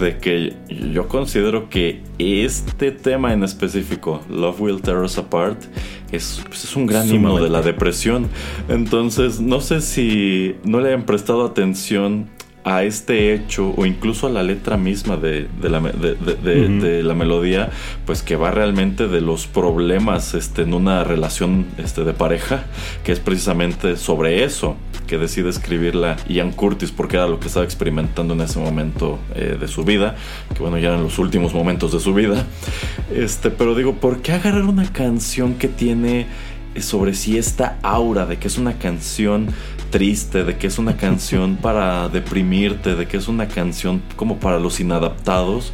de que yo considero que este tema en específico, Love Will Tear Us Apart, es, pues es un gran himno de la depresión. Entonces, no sé si no le han prestado atención a este hecho o incluso a la letra misma de, de la, de- de- melodía, pues que va realmente de los problemas este, en una relación este, de pareja, que es precisamente sobre eso que decide escribirla Ian Curtis, porque era lo que estaba experimentando en ese momento eh, de su vida, que bueno, ya eran los últimos momentos de su vida. Este, pero digo, ¿por qué agarrar una canción que tiene sobre sí esta aura de que es una canción triste, de que es una canción para deprimirte, de que es una canción como para los inadaptados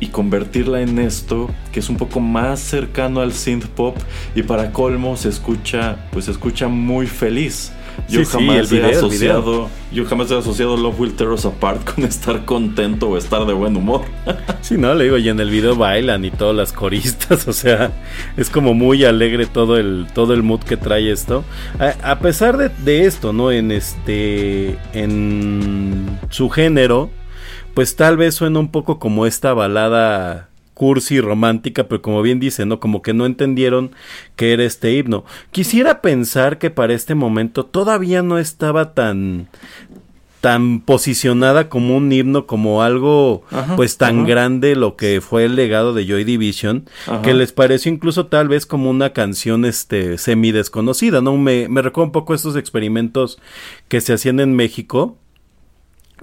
y convertirla en esto que es un poco más cercano al synth pop y para colmo se escucha pues se escucha muy feliz. Yo Sí, sí, jamás he video, el asociado, yo jamás he asociado Love Will Tear Us Apart con estar contento o estar de buen humor. Sí, no, le digo, y en el video bailan y todas las coristas, o sea, es como muy alegre todo el, todo el mood que trae esto. A, a pesar de, de esto, ¿no? En este, en su género, pues tal vez suena un poco como esta balada cursi romántica, pero como bien dice, ¿no? Como que no entendieron que era este himno. Quisiera pensar que para este momento todavía no estaba tan tan posicionada como un himno, como algo Ajá, pues tan ajá. grande lo que fue el legado de Joy Division, Ajá. que les pareció incluso tal vez como una canción este semi desconocida, ¿no? Me, me recuerda un poco estos experimentos que se hacían en México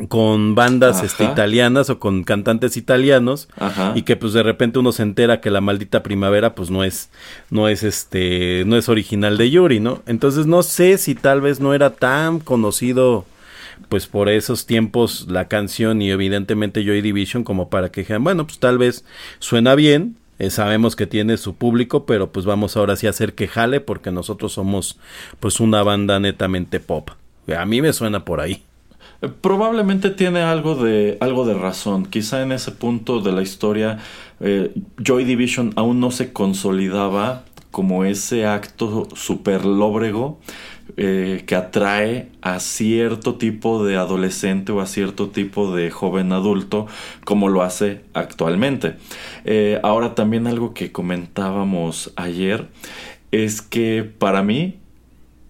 con bandas este, italianas o con cantantes italianos Ajá. y que pues de repente uno se entera que la maldita primavera pues no es no es este no es original de Yuri, ¿no? Entonces no sé si tal vez no era tan conocido pues por esos tiempos la canción y evidentemente Joy Division como para que dijeran, bueno, pues tal vez suena bien, eh, sabemos que tiene su público, pero pues vamos ahora sí a hacer que jale porque nosotros somos pues una banda netamente pop. A mí me suena por ahí. Probablemente tiene algo de, algo de razón. Quizá en ese punto de la historia, eh, Joy Division aún no se consolidaba como ese acto super lóbrego eh, que atrae a cierto tipo de adolescente o a cierto tipo de joven adulto como lo hace actualmente. Eh, ahora también algo que comentábamos ayer es que para mí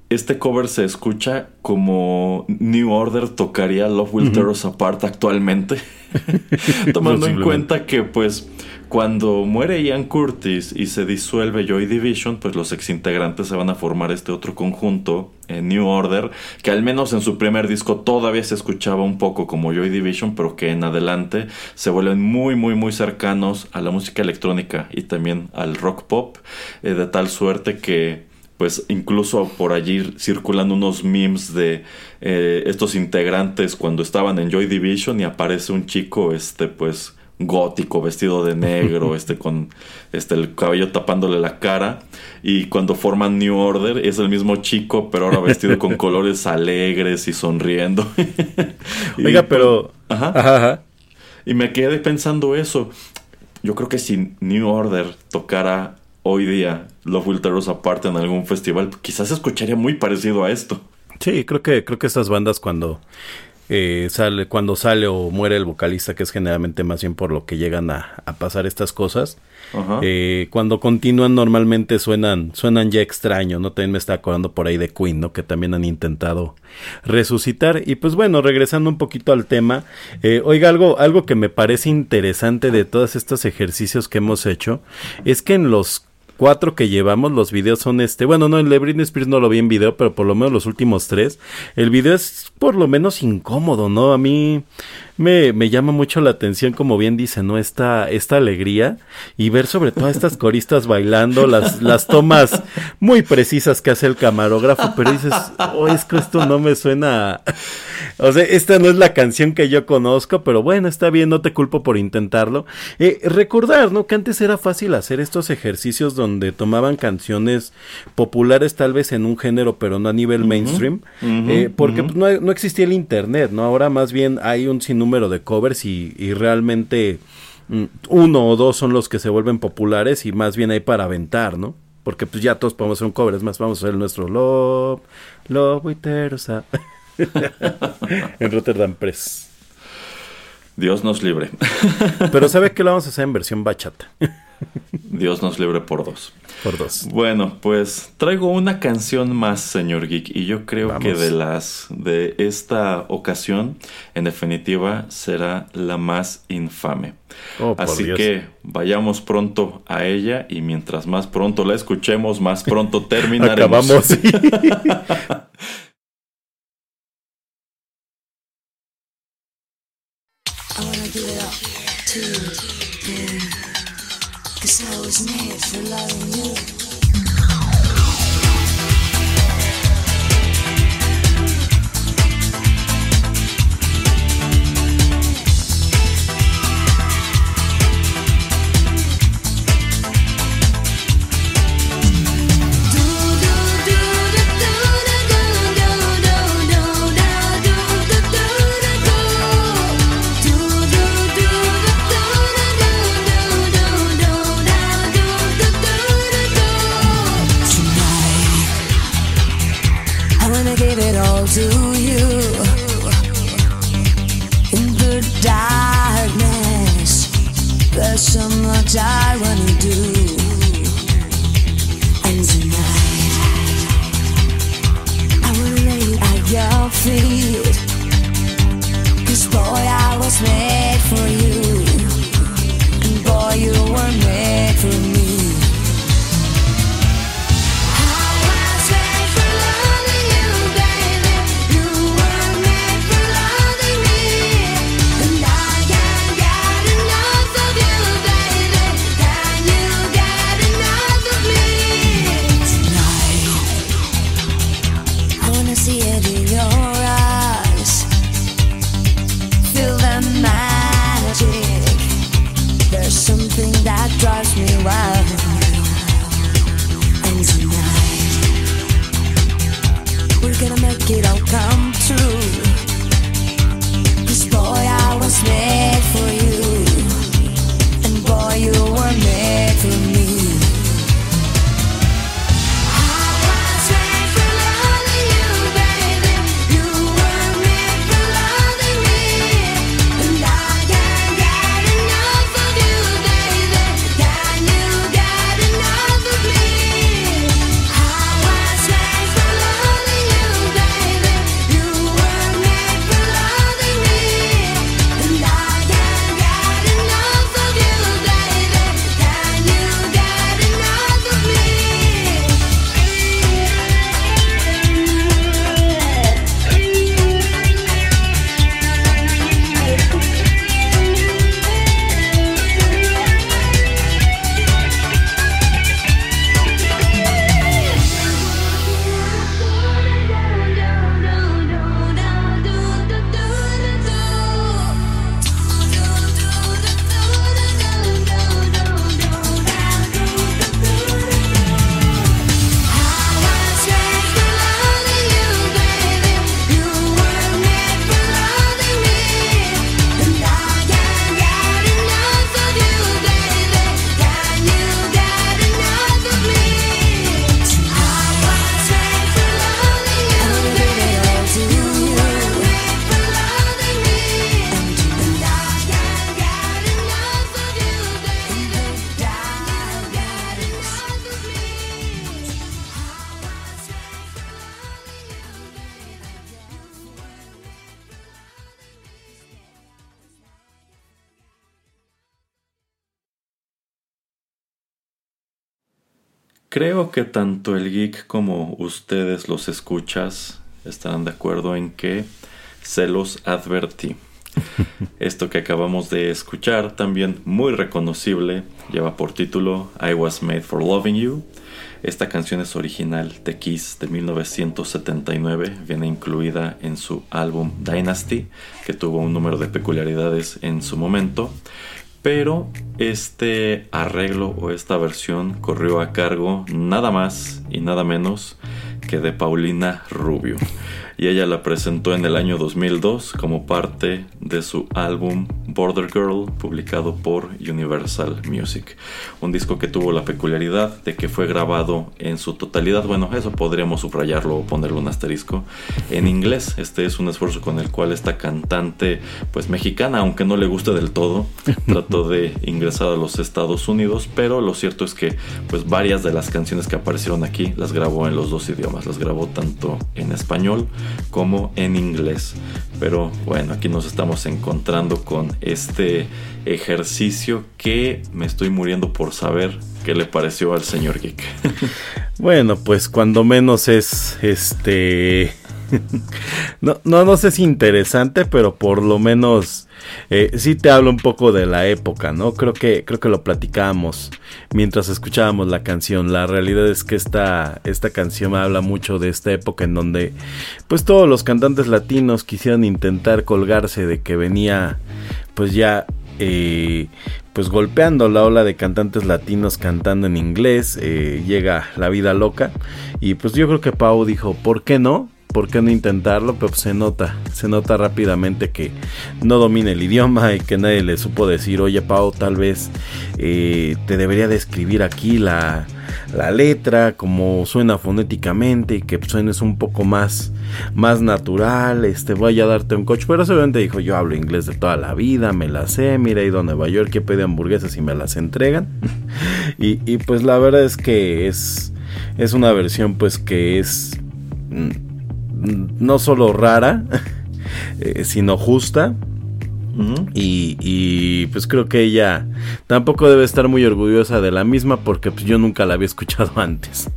este cover se escucha como New Order tocaría Love Will Tear Us Apart actualmente. Tomando en cuenta que pues cuando muere Ian Curtis y se disuelve Joy Division, pues los exintegrantes se van a formar este otro conjunto, eh, New Order, que al menos en su primer disco todavía se escuchaba un poco como Joy Division, pero que en adelante se vuelven muy muy muy cercanos a la música electrónica y también al rock pop, eh, de tal suerte que pues incluso por allí circulan unos memes de eh, estos integrantes cuando estaban en Joy Division y aparece un chico este pues gótico vestido de negro este con este el cabello tapándole la cara y cuando forman New Order es el mismo chico pero ahora vestido con colores alegres y sonriendo Y, Oiga, pero. pues, ajá. Ajá, ajá. Y me quedé pensando eso. Yo creo que si New Order tocara hoy día Love Will Tear Us Apart en algún festival, quizás se escucharía muy parecido a esto. Sí, creo que, creo que estas bandas cuando eh, sale, cuando sale o muere el vocalista, que es generalmente más bien por lo que llegan a, a pasar estas cosas, Ajá. eh, cuando continúan normalmente suenan, suenan ya extraño, ¿no? También me está acordando por ahí de Queen, ¿no? Que también han intentado resucitar. Y pues bueno, regresando un poquito al tema, eh, oiga, algo, algo que me parece interesante de todos estos ejercicios que hemos hecho, es que en los cuatro que llevamos, los videos son este, bueno, no, el de Britney Spears no lo vi en video, pero por lo menos los últimos tres, el video es por lo menos incómodo, ¿no? A mí me, me llama mucho la atención, como bien dice, ¿no? Esta, esta alegría y ver sobre todo a estas coristas bailando, las, las tomas muy precisas que hace el camarógrafo, pero dices, oh, es que esto no me suena, a-". o sea, esta no es la canción que yo conozco, pero bueno, está bien, no te culpo por intentarlo. Eh, recordar, ¿no? Que antes era fácil hacer estos ejercicios donde tomaban canciones populares tal vez en un género, pero no a nivel mainstream, eh, porque no, no existía el internet, ¿no? Ahora más bien hay un sinnúmero de covers y, y realmente mm, uno o dos son los que se vuelven populares y más bien hay para aventar, ¿no? Porque pues ya todos podemos hacer un cover, es más, vamos a hacer nuestro Love, Love with Terusa. en Rotterdam Press. Dios nos libre. Pero ¿sabe que lo vamos a hacer en versión bachata? Dios nos libre por dos. Por dos. Bueno, pues traigo una canción más, señor Geek, y yo creo Vamos. que de las de esta ocasión, en definitiva, será la más infame. Oh, por Así Dios. que vayamos pronto a ella y mientras más pronto la escuchemos, más pronto terminaremos. Acabamos. I I was made for loving you. So Creo que tanto el geek como ustedes los escuchas estarán de acuerdo en que se los advertí. Esto que acabamos de escuchar, también muy reconocible, lleva por título I Was Made for Loving You. Esta canción es original de Kiss de 1979, viene incluida en su álbum Dynasty, que tuvo un número de peculiaridades en su momento. Pero este arreglo o esta versión corrió a cargo nada más y nada menos que de Paulina Rubio. Y ella la presentó en el año 2002 como parte de su álbum Border Girl, publicado por Universal Music. Un disco que tuvo la peculiaridad de que fue grabado en su totalidad, bueno, eso podríamos subrayarlo o ponerle un asterisco, en inglés. Este es un esfuerzo con el cual esta cantante, pues mexicana, aunque no le guste del todo, trató de ingresar a los Estados Unidos, pero lo cierto es que pues varias de las canciones que aparecieron aquí las grabó en los dos idiomas, las grabó tanto en español como en inglés. Pero bueno, aquí nos estamos encontrando con este ejercicio que me estoy muriendo por saber qué le pareció al señor Geek. Bueno, pues cuando menos es este no, no, no sé si interesante, pero por lo menos eh, sí te hablo un poco de la época, ¿no? Creo que, creo que lo platicábamos mientras escuchábamos la canción. La realidad es que esta, esta canción habla mucho de esta época en donde pues todos los cantantes latinos quisieron intentar colgarse de que venía pues ya eh, pues golpeando la ola de cantantes latinos cantando en inglés, eh, llega la vida loca y pues yo creo que Pau dijo, ¿por qué no? ¿Por qué no intentarlo? Pero pues, se nota, se nota rápidamente que no domina el idioma y que nadie le supo decir, oye Pau, tal vez eh, te debería de escribir aquí la, la letra, como suena fonéticamente y que suenes un poco más, más natural, este, voy a darte un coach. Pero seguramente dijo, yo hablo inglés de toda la vida, me la sé, mira, he ido a Nueva York, he pedido hamburguesas y me las entregan. y, y pues la verdad es que es, es una versión pues que es mm, no solo rara, eh, sino justa. Y, y, pues creo que ella tampoco debe estar muy orgullosa de la misma porque pues yo nunca la había escuchado antes.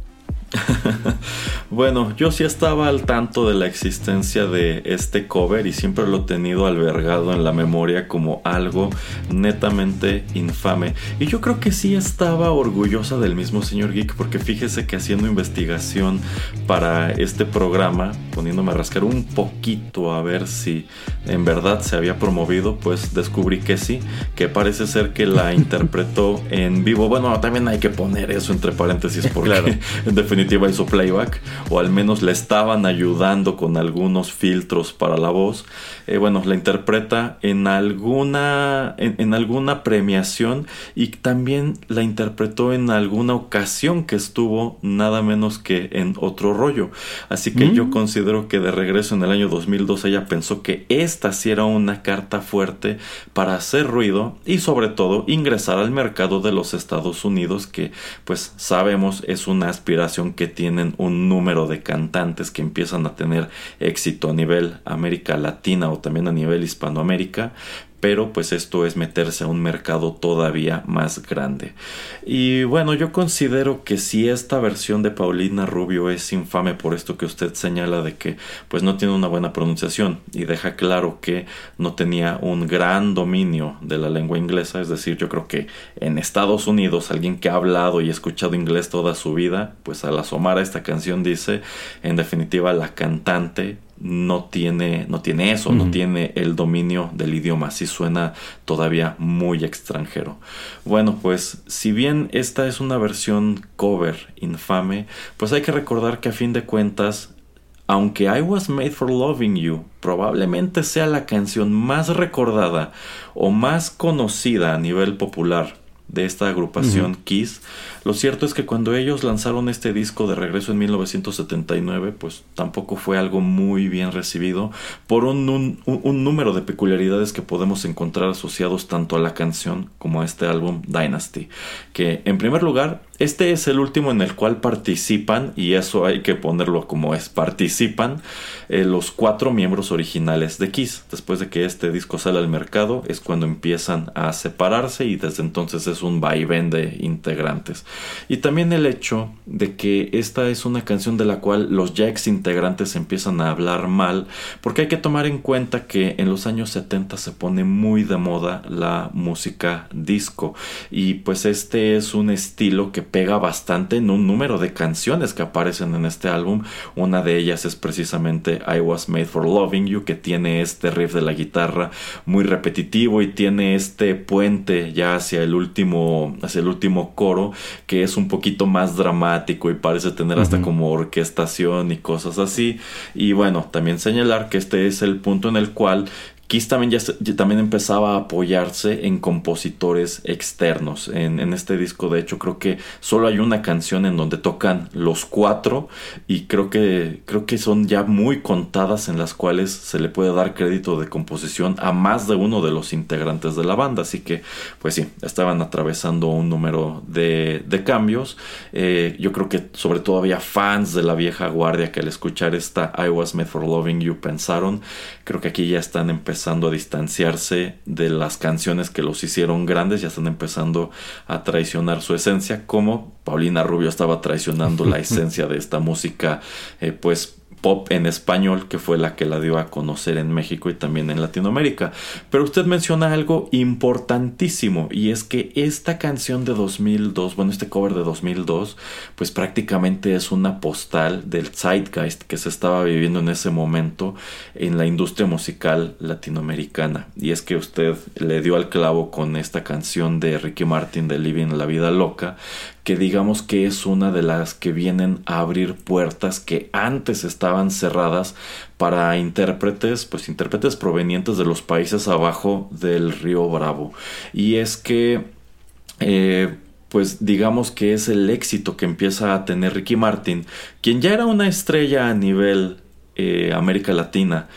Bueno, yo sí estaba al tanto de la existencia de este cover y siempre lo he tenido albergado en la memoria como algo netamente infame. Y yo creo que sí estaba orgullosa del mismo señor Geek porque fíjese que haciendo investigación para este programa, poniéndome a rascar un poquito a ver si en verdad se había promovido, pues descubrí que sí, que parece ser que la interpretó en vivo. Bueno, también hay que poner eso entre paréntesis porque Claro. en definitiva hizo playback o al menos le estaban ayudando con algunos filtros para la voz. Eh, bueno, la interpreta en alguna en, en alguna premiación y también la interpretó en alguna ocasión que estuvo nada menos que en otro rollo. Así que yo considero que de regreso en el año 2002 ella pensó que esta sí era una carta fuerte para hacer ruido y sobre todo ingresar al mercado de los Estados Unidos que pues sabemos es una aspiración que tienen un número de cantantes que empiezan a tener éxito a nivel América Latina o también a nivel Hispanoamérica pero pues esto es meterse a un mercado todavía más grande. Y bueno, yo considero que si esta versión de Paulina Rubio es infame por esto que usted señala de que pues no tiene una buena pronunciación y deja claro que no tenía un gran dominio de la lengua inglesa, es decir, yo creo que en Estados Unidos alguien que ha hablado y escuchado inglés toda su vida, pues al asomar a esta canción dice, en definitiva la cantante no tiene, no tiene eso, no tiene el dominio del idioma, así suena todavía muy extranjero. Bueno, pues si bien esta es una versión cover infame, pues hay que recordar que a fin de cuentas aunque I Was Made for Loving You probablemente sea la canción más recordada o más conocida a nivel popular de esta agrupación Kiss, lo cierto es que cuando ellos lanzaron este disco de regreso en 1979, pues tampoco fue algo muy bien recibido por un, un- un número de peculiaridades que podemos encontrar asociados tanto a la canción como a este álbum Dynasty. Que en primer lugar, este es el último en el cual participan, y eso hay que ponerlo como es, participan eh, los cuatro miembros originales de Kiss. Después de que este disco sale al mercado, es cuando empiezan a separarse y desde entonces es un vaivén de integrantes. y también el hecho de que esta es una canción de la cual los ya ex integrantes empiezan a hablar mal, porque hay que tomar en cuenta que en los años 70 se pone muy de moda la música disco y pues este es un estilo que pega bastante en un número de canciones que aparecen en este álbum, una de ellas es precisamente I Was Made for Loving You que tiene este riff de la guitarra muy repetitivo y tiene este puente ya hacia el último hacia el último coro que es un poquito más dramático y parece tener hasta como orquestación y cosas así. Y bueno también señalar que este es el punto en el cual Kiss también, ya, también empezaba a apoyarse en compositores externos. En, este disco, de hecho, creo que solo hay una canción en donde tocan los cuatro y creo que, creo que son ya muy contadas en las cuales se le puede dar crédito de composición a más de uno de los integrantes de la banda. Así que, pues sí, estaban atravesando un número de, de cambios. Eh, yo creo que sobre todo había fans de la vieja guardia que al escuchar esta I Was Made for Loving You pensaron, creo que aquí ya están empezando a distanciarse de las canciones que los hicieron grandes, ya están empezando a traicionar su esencia, como Paulina Rubio estaba traicionando la esencia de esta música, eh, pues pop en español, que fue la que la dio a conocer en México y también en Latinoamérica. Pero usted menciona algo importantísimo y es que esta canción de 2002, bueno, este cover de 2002, pues prácticamente es una postal del zeitgeist que se estaba viviendo en ese momento en la industria musical latinoamericana. Y es que usted le dio al clavo con esta canción de Ricky Martin de Living la Vida Loca, que digamos que es una de las que vienen a abrir puertas que antes estaban cerradas para intérpretes, pues intérpretes provenientes de los países abajo del río Bravo. Y es que, eh, pues digamos que es el éxito que empieza a tener Ricky Martin, quien ya era una estrella a nivel eh, América Latina,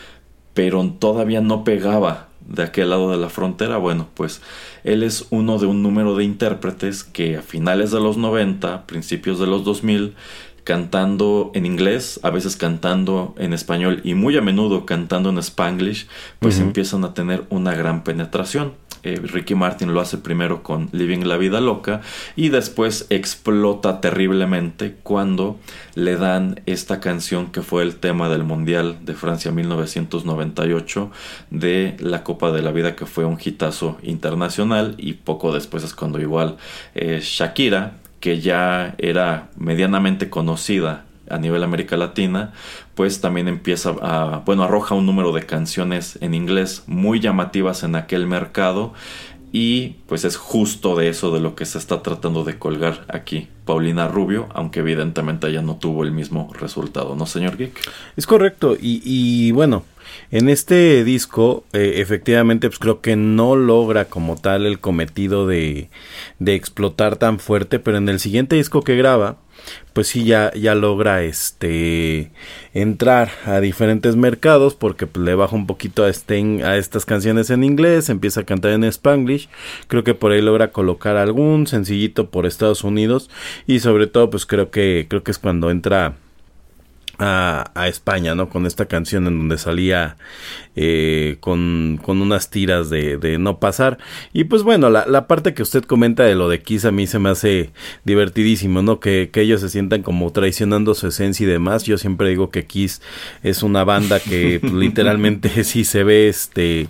pero todavía no pegaba de aquel lado de la frontera, bueno, pues él es uno de un número de intérpretes que a finales de los 90, principios de los 2000, cantando en inglés, a veces cantando en español y muy a menudo cantando en spanglish, pues empiezan a tener una gran penetración. Eh, Ricky Martin lo hace primero con Living la Vida Loca y después explota terriblemente cuando le dan esta canción que fue el tema del Mundial de Francia 1998 de la Copa de la Vida que fue un hitazo internacional y poco después es cuando igual eh, Shakira que ya era medianamente conocida a nivel América Latina, pues también empieza a, bueno, arroja un número de canciones en inglés muy llamativas en aquel mercado y pues es justo de eso de lo que se está tratando de colgar aquí Paulina Rubio, aunque evidentemente ella no tuvo el mismo resultado, ¿no, señor Geek? Es correcto. Y, y bueno, en este disco, eh, efectivamente, pues creo que no logra como tal el cometido de, de explotar tan fuerte, pero en el siguiente disco que graba, pues sí ya, ya logra este entrar a diferentes mercados porque pues, le baja un poquito a, este, a estas canciones en inglés, empieza a cantar en spanglish, creo que por ahí logra colocar algún sencillito por Estados Unidos y sobre todo pues creo que creo que es cuando entra a, a España, ¿no? Con esta canción en donde salía eh, con, con unas tiras de, de no pasar. Y pues bueno, la, la parte que usted comenta de lo de Kiss a mí se me hace divertidísimo, ¿no? Que, que ellos se sientan como traicionando su esencia y demás. Yo siempre digo que Kiss es una banda que pues, literalmente sí se ve, este,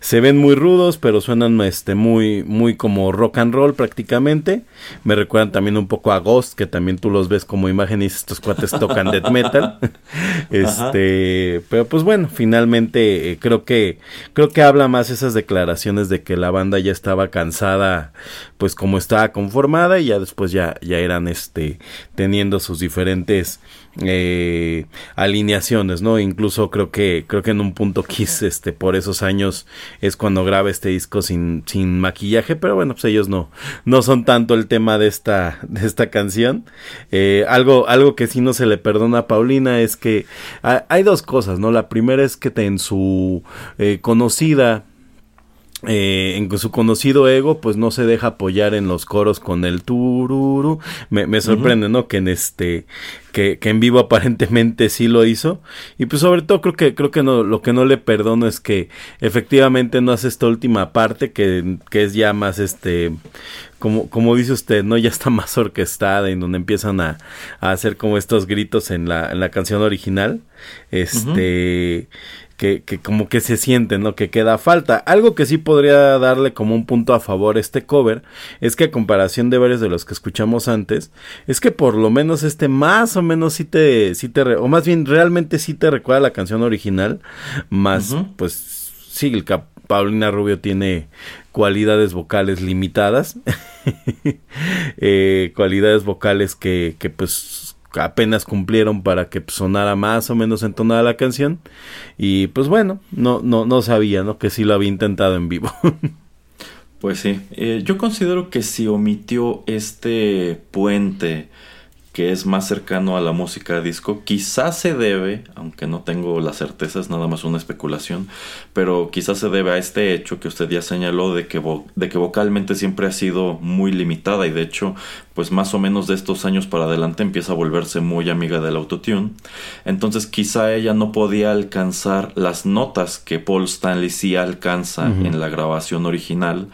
se ven muy rudos, pero suenan, este, muy, muy como rock and roll prácticamente. Me recuerdan también un poco a Ghost, que también tú los ves como imagen y estos cuates tocan death metal. este, pero pues bueno, finalmente eh, creo que creo que habla más esas declaraciones de que la banda ya estaba cansada, pues como estaba conformada y ya después ya ya eran este teniendo sus diferentes eh, alineaciones, ¿no? Incluso creo que creo que en un punto Kiss este por esos años es cuando graba este disco sin sin maquillaje, pero bueno, pues ellos no no son tanto el tema de esta de esta canción. Eh, algo algo que sí no se le perdona a Paulina es que ha- hay dos cosas, ¿no? La primera es que en su eh, conocida eh, en su conocido ego, pues no se deja apoyar en los coros con el tururu. Me, me sorprende, ¿no? Que en este, que, que en vivo aparentemente sí lo hizo. Y pues sobre todo creo que, creo que no, lo que no le perdono es que efectivamente no hace esta última parte que, que es ya más este, como, como dice usted, ¿no? Ya está más orquestada en donde empiezan a, a hacer como estos gritos en la, en la canción original. Este, que, que como que se siente, ¿no? Que queda falta. Algo que sí podría darle como un punto a favor este cover es que a comparación de varios de los que escuchamos antes, es que por lo menos este más o menos sí te, sí te, o más bien realmente sí te recuerda la canción original, más pues sí, el cap- Paulina Rubio tiene cualidades vocales limitadas, eh, cualidades vocales que, que pues apenas cumplieron para que sonara más o menos entonada la canción. Y pues bueno no no no sabía no que sí lo había intentado en vivo. Pues sí, eh, yo considero que si omitió este puente que es más cercano a la música disco, quizás se debe, aunque no tengo la certeza, es nada más una especulación, pero quizás se debe a este hecho que usted ya señaló de que, de que vocalmente siempre ha sido muy limitada y de hecho, pues más o menos de estos años para adelante empieza a volverse muy amiga del autotune. Entonces quizá ella no podía alcanzar las notas que Paul Stanley sí alcanza en la grabación original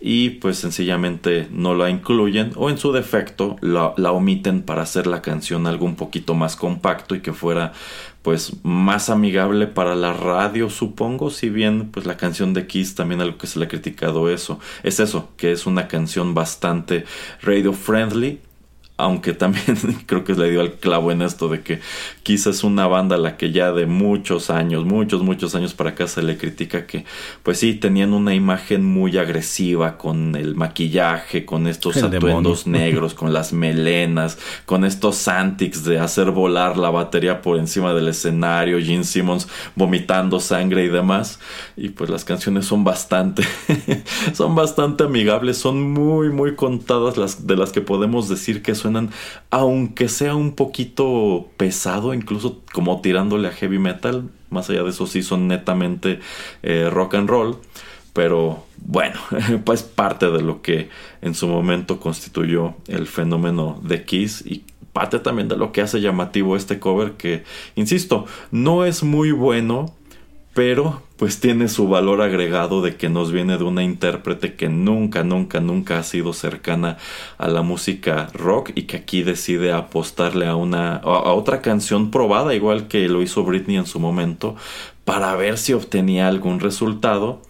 y pues sencillamente no la incluyen o en su defecto la, la omiten para hacer la canción algo un poquito más compacto y que fuera pues más amigable para la radio supongo. Si bien pues la canción de Kiss también algo que se le ha criticado eso. Es eso que es una canción bastante radio friendly friendly. Aunque también creo que le dio al clavo en esto de que Kiss es una banda a la que ya de muchos años, muchos, muchos años para acá se le critica que, pues sí, tenían una imagen muy agresiva con el maquillaje, con estos El atuendos demonio. negros, con las melenas, con estos antics de hacer volar la batería por encima del escenario, Gene Simmons vomitando sangre y demás. Y pues las canciones son bastante, son bastante amigables, son muy, muy contadas las de las que podemos decir que aunque sea un poquito pesado, incluso como tirándole a heavy metal. Más allá de eso, sí son netamente eh, rock and roll. Pero bueno, pues parte de lo que en su momento constituyó el fenómeno de Kiss y parte también de lo que hace llamativo este cover que, insisto, no es muy bueno, pero pues tiene su valor agregado de que nos viene de una intérprete que nunca, nunca, nunca ha sido cercana a la música rock y que aquí decide apostarle a una a otra canción probada igual que lo hizo Britney en su momento para ver si obtenía algún resultado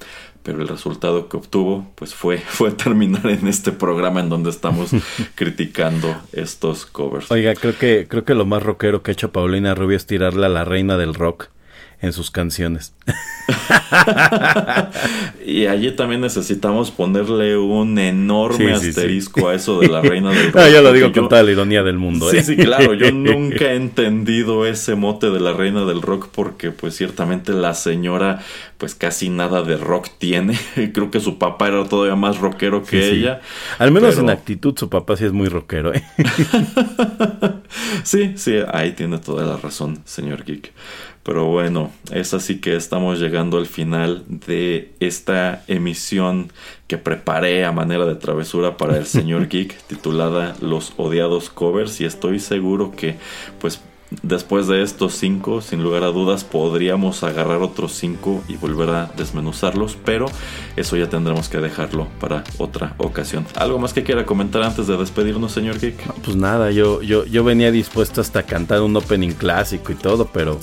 pero el resultado que obtuvo pues fue fue terminar en este programa en donde estamos criticando estos covers. oiga creo que creo que lo más rockero que ha hecho Paulina Rubio es tirarle a la reina del rock en sus canciones Y allí también necesitamos ponerle un enorme Sí, sí, sí. asterisco a eso de la reina del rock. Ah, yo lo digo con yo- toda la ironía del mundo Sí, ¿eh? sí, claro, yo nunca he entendido ese mote de la reina del rock porque pues ciertamente la señora pues casi nada de rock tiene. Creo que su papá era todavía más rockero que ella. al menos en actitud su papá sí es muy rockero ¿eh? Sí, sí, ahí tiene toda la razón, señor Geek. Pero bueno, es así que estamos llegando al final de esta emisión que preparé a manera de travesura para el señor Geek, titulada Los odiados covers. Y estoy seguro que, pues, después de estos cinco, sin lugar a dudas, podríamos agarrar otros cinco y volver a desmenuzarlos. Pero eso ya tendremos que dejarlo para otra ocasión. ¿Algo más que quiera comentar antes de despedirnos, señor Geek? Pues nada, yo, yo, yo venía dispuesto hasta a cantar un opening clásico y todo, pero,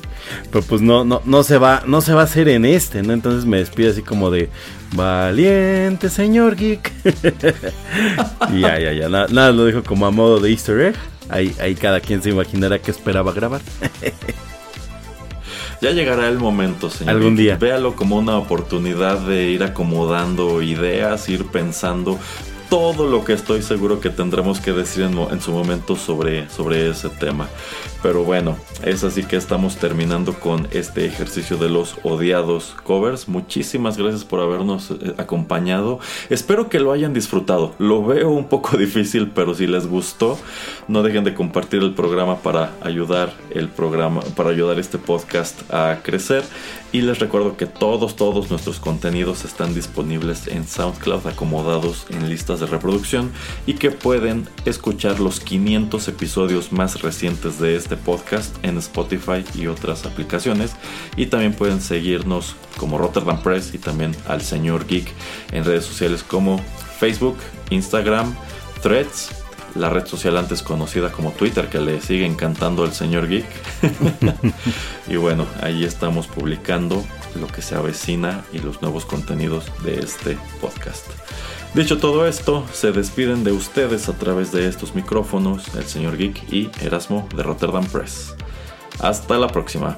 pero pues no, no, no se va, no se va a hacer en este, ¿no? Entonces me despido así como de valiente señor geek. ya, ya, ya, nada, lo dijo como a modo de Easter egg. Ahí, ahí cada quien se imaginará que esperaba grabar. Ya llegará el momento, señor. Algún día. Véalo como una oportunidad de ir acomodando ideas, ir pensando todo lo que estoy seguro que tendremos que decir en, su momento sobre, sobre ese tema. Pero bueno, es así que estamos terminando con este ejercicio de los odiados covers. Muchísimas gracias por habernos eh, acompañado. Espero que lo hayan disfrutado. Lo veo un poco difícil, pero si les gustó, no dejen de compartir el programa para ayudar el programa, para ayudar este podcast a crecer. Y les recuerdo que todos, todos nuestros contenidos están disponibles en SoundCloud acomodados en listas de reproducción y que pueden escuchar los 500 episodios más recientes de este podcast en Spotify y otras aplicaciones. Y también pueden seguirnos como Rotterdam Press y también al señor Geek en redes sociales como Facebook, Instagram, Threads, la red social antes conocida como Twitter que le sigue encantando al señor Geek. y bueno, ahí estamos publicando lo que se avecina y los nuevos contenidos de este podcast. Dicho todo esto, se despiden de ustedes a través de estos micrófonos el señor Geek y Erasmo de Rotterdam Press. Hasta la próxima.